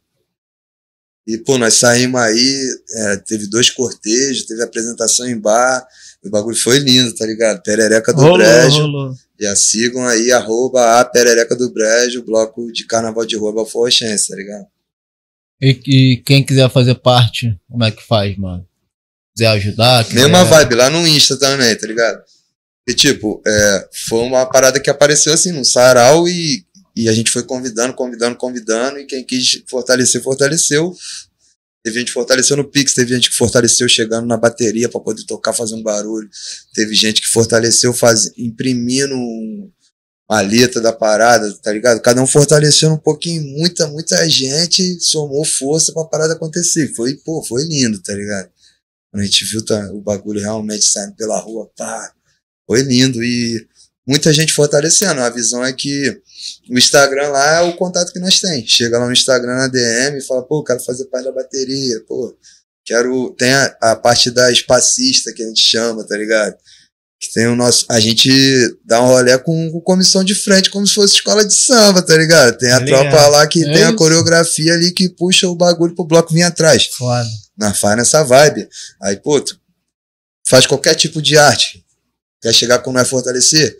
E, pô, nós saímos aí, é, teve dois cortejos, teve apresentação em bar, e o bagulho foi lindo, tá ligado? Perereca do Rolou, Brejo. rolou. Já sigam aí, arroba a Perereca do Brejo, bloco de carnaval de rua Balforchense, tá ligado? E, e quem quiser fazer parte, como é que faz, mano? Quiser ajudar? quiser- Mesma vibe, lá no Insta também, tá ligado? E tipo, é, foi uma parada que apareceu assim no sarau e, e a gente foi convidando, convidando, convidando, e quem quis fortalecer, fortaleceu. Teve gente que fortaleceu no Pix, teve gente que fortaleceu chegando na bateria pra poder tocar, fazer um barulho. Teve gente que fortaleceu faz, imprimindo um- uma letra da parada, tá ligado? Cada um fortalecendo um pouquinho, muita, muita gente somou força pra parada acontecer. Foi, pô, foi lindo, tá ligado? Quando a gente viu tá, o bagulho realmente saindo pela rua, pá, foi lindo. E muita gente fortalecendo. A visão é que o Instagram lá é o contato que nós tem. Chega lá no Instagram na DM e fala, pô, quero fazer parte da bateria, pô, quero. Tem a, a parte da espacista que a gente chama, tá ligado? Que tem o nosso. A gente dá um rolê com, com comissão de frente, como se fosse escola de samba, tá ligado? Tem a Tá tropa lá que É tem a isso. coreografia ali que puxa o bagulho pro bloco vir atrás Foda. na faz nessa vibe. Aí, pô, tu faz qualquer tipo de arte. Quer chegar com nós fortalecer?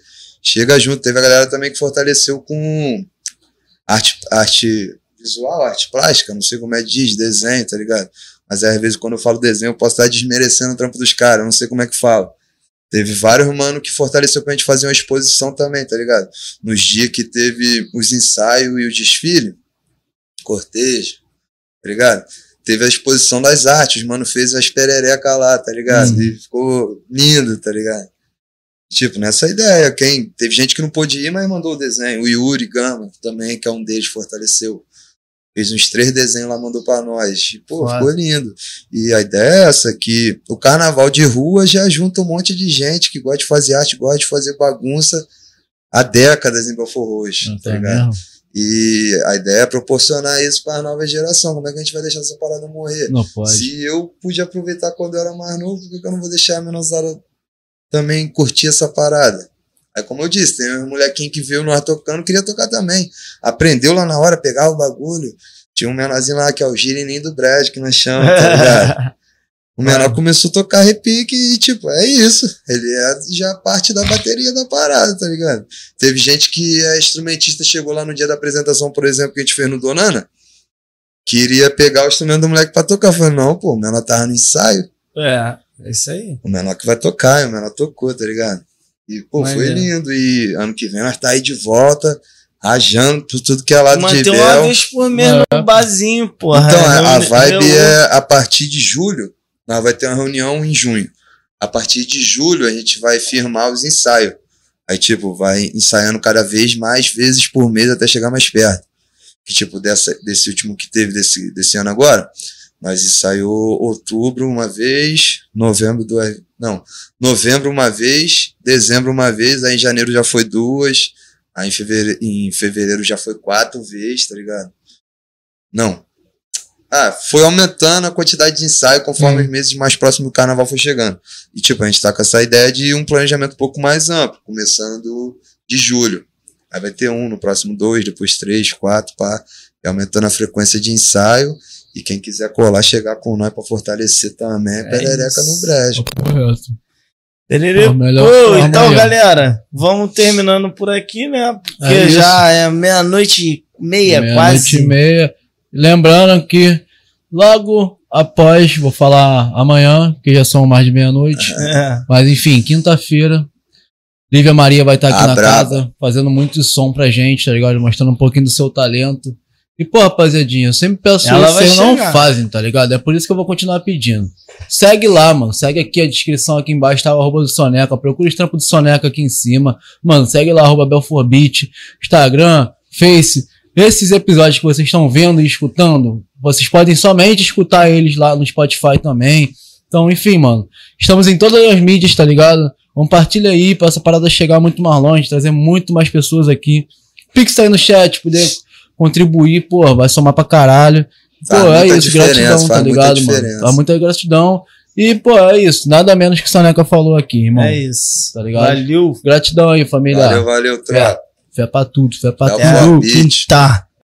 Chega junto. Teve a galera também que fortaleceu com arte, arte visual, arte plástica, não sei como é diz, desenho, tá ligado? Mas às vezes quando eu falo desenho, eu posso estar desmerecendo o trampo dos caras, não sei como é que falo. Teve vários mano que fortaleceu pra gente fazer uma exposição também, tá ligado? Nos dias que teve os ensaios e o desfile, cortejo, tá ligado? teve a exposição das artes, mano fez as perereca lá, tá ligado? Uhum. E ficou lindo, tá ligado? Tipo, nessa ideia, quem teve gente que não pôde ir, mas mandou o desenho. O Yuri Gama também, que é um deles, fortaleceu. Fez uns três desenhos lá, mandou pra nós. E, pô, Foda. ficou lindo. E a ideia é essa, que o carnaval de rua já junta um monte de gente que gosta de fazer arte, gosta de fazer bagunça há décadas em Belfor Roxo, Não tá ligado? mesmo? E a ideia é proporcionar isso para a nova geração. Como é que a gente vai deixar essa parada morrer? Não pode. Se eu pude aproveitar quando eu era mais novo, por que que eu não vou deixar a menosada também curtir essa parada? Aí, como eu disse, tem um molequinho que viu nós tocando, queria tocar também. Aprendeu lá na hora, pegava o bagulho. Tinha um menorzinho lá que é o Girininho do Brad, que nós chamamos, tá ligado? O menor começou a tocar repique e, tipo, é isso. Ele é já parte da bateria da parada, tá ligado? Teve gente que é instrumentista, chegou lá no dia da apresentação, por exemplo, que a gente fez no Donana, queria pegar o instrumento do moleque pra tocar. Falei, não, pô, o menor tava no ensaio. É, é isso aí. O menor que vai tocar, e o menor tocou, tá ligado? E, pô, Mas foi é. lindo. E ano que vem nós tá aí de volta, rajando por tudo que é lado de Manter uma vez por mês É. no barzinho, porra. Então, a, a Reuni- vibe reuni- é a partir de julho, nós vai ter uma reunião em junho. A partir de julho, a gente vai firmar os ensaios. Aí, tipo, vai ensaiando cada vez mais vezes por mês até chegar mais perto. Que, tipo, dessa, desse último que teve desse, desse ano agora, nós ensaiou outubro uma vez, novembro duas. Não, novembro uma vez, dezembro uma vez, aí em janeiro já foi duas, aí em fevereiro, em fevereiro já foi quatro vezes, tá ligado? Não. Ah, foi aumentando a quantidade de ensaio conforme Hum. os meses mais próximos do carnaval foi chegando. E, tipo, a gente tá com essa ideia de um planejamento um pouco mais amplo, começando de julho. Aí vai ter um, no próximo dois, depois três, quatro, pá. E aumentando a frequência de ensaio. E quem quiser colar, chegar com nós pra fortalecer também, é perereca isso. no brejo. Correto. Tererê. Pô, melhor Pô, forma então, galera, vamos terminando por aqui, né? Porque É isso. já é meia-noite e meia, Meia-noite quase. e meia. Lembrando que logo após, vou falar amanhã, que já são mais de meia-noite. É. Mas enfim, quinta-feira, Lívia Maria vai estar aqui Ah, na brava. casa, fazendo muito som pra gente, tá ligado? Mostrando um pouquinho do seu talento. E, pô, rapaziadinha, eu sempre peço Ela isso, vocês não fazem, tá ligado? É por isso que eu vou continuar pedindo. Segue lá, mano. Segue aqui a descrição aqui embaixo, tá o arroba do Soneca. Procura os trampos do Soneca aqui em cima. Mano, segue lá, arroba Belforbit, Instagram, Face. Esses episódios que vocês estão vendo e escutando, vocês podem somente escutar eles lá no Spotify também. Então, enfim, mano. Estamos em todas as mídias, tá ligado? Compartilha aí pra essa parada chegar muito mais longe, trazer muito mais pessoas aqui. Pix aí no chat, poder contribuir, pô, vai somar pra caralho. Pô, Faz é muita isso, gratidão, tá faz muita ligado, mano? diferença. Faz muita gratidão. E, pô, é isso. Nada menos que o Soneca falou aqui, irmão. É isso. Tá ligado? Valeu. Gratidão aí, família. Valeu, valeu, tropa. Fé pra tudo, fé pra tudo. É o bitch. quinta.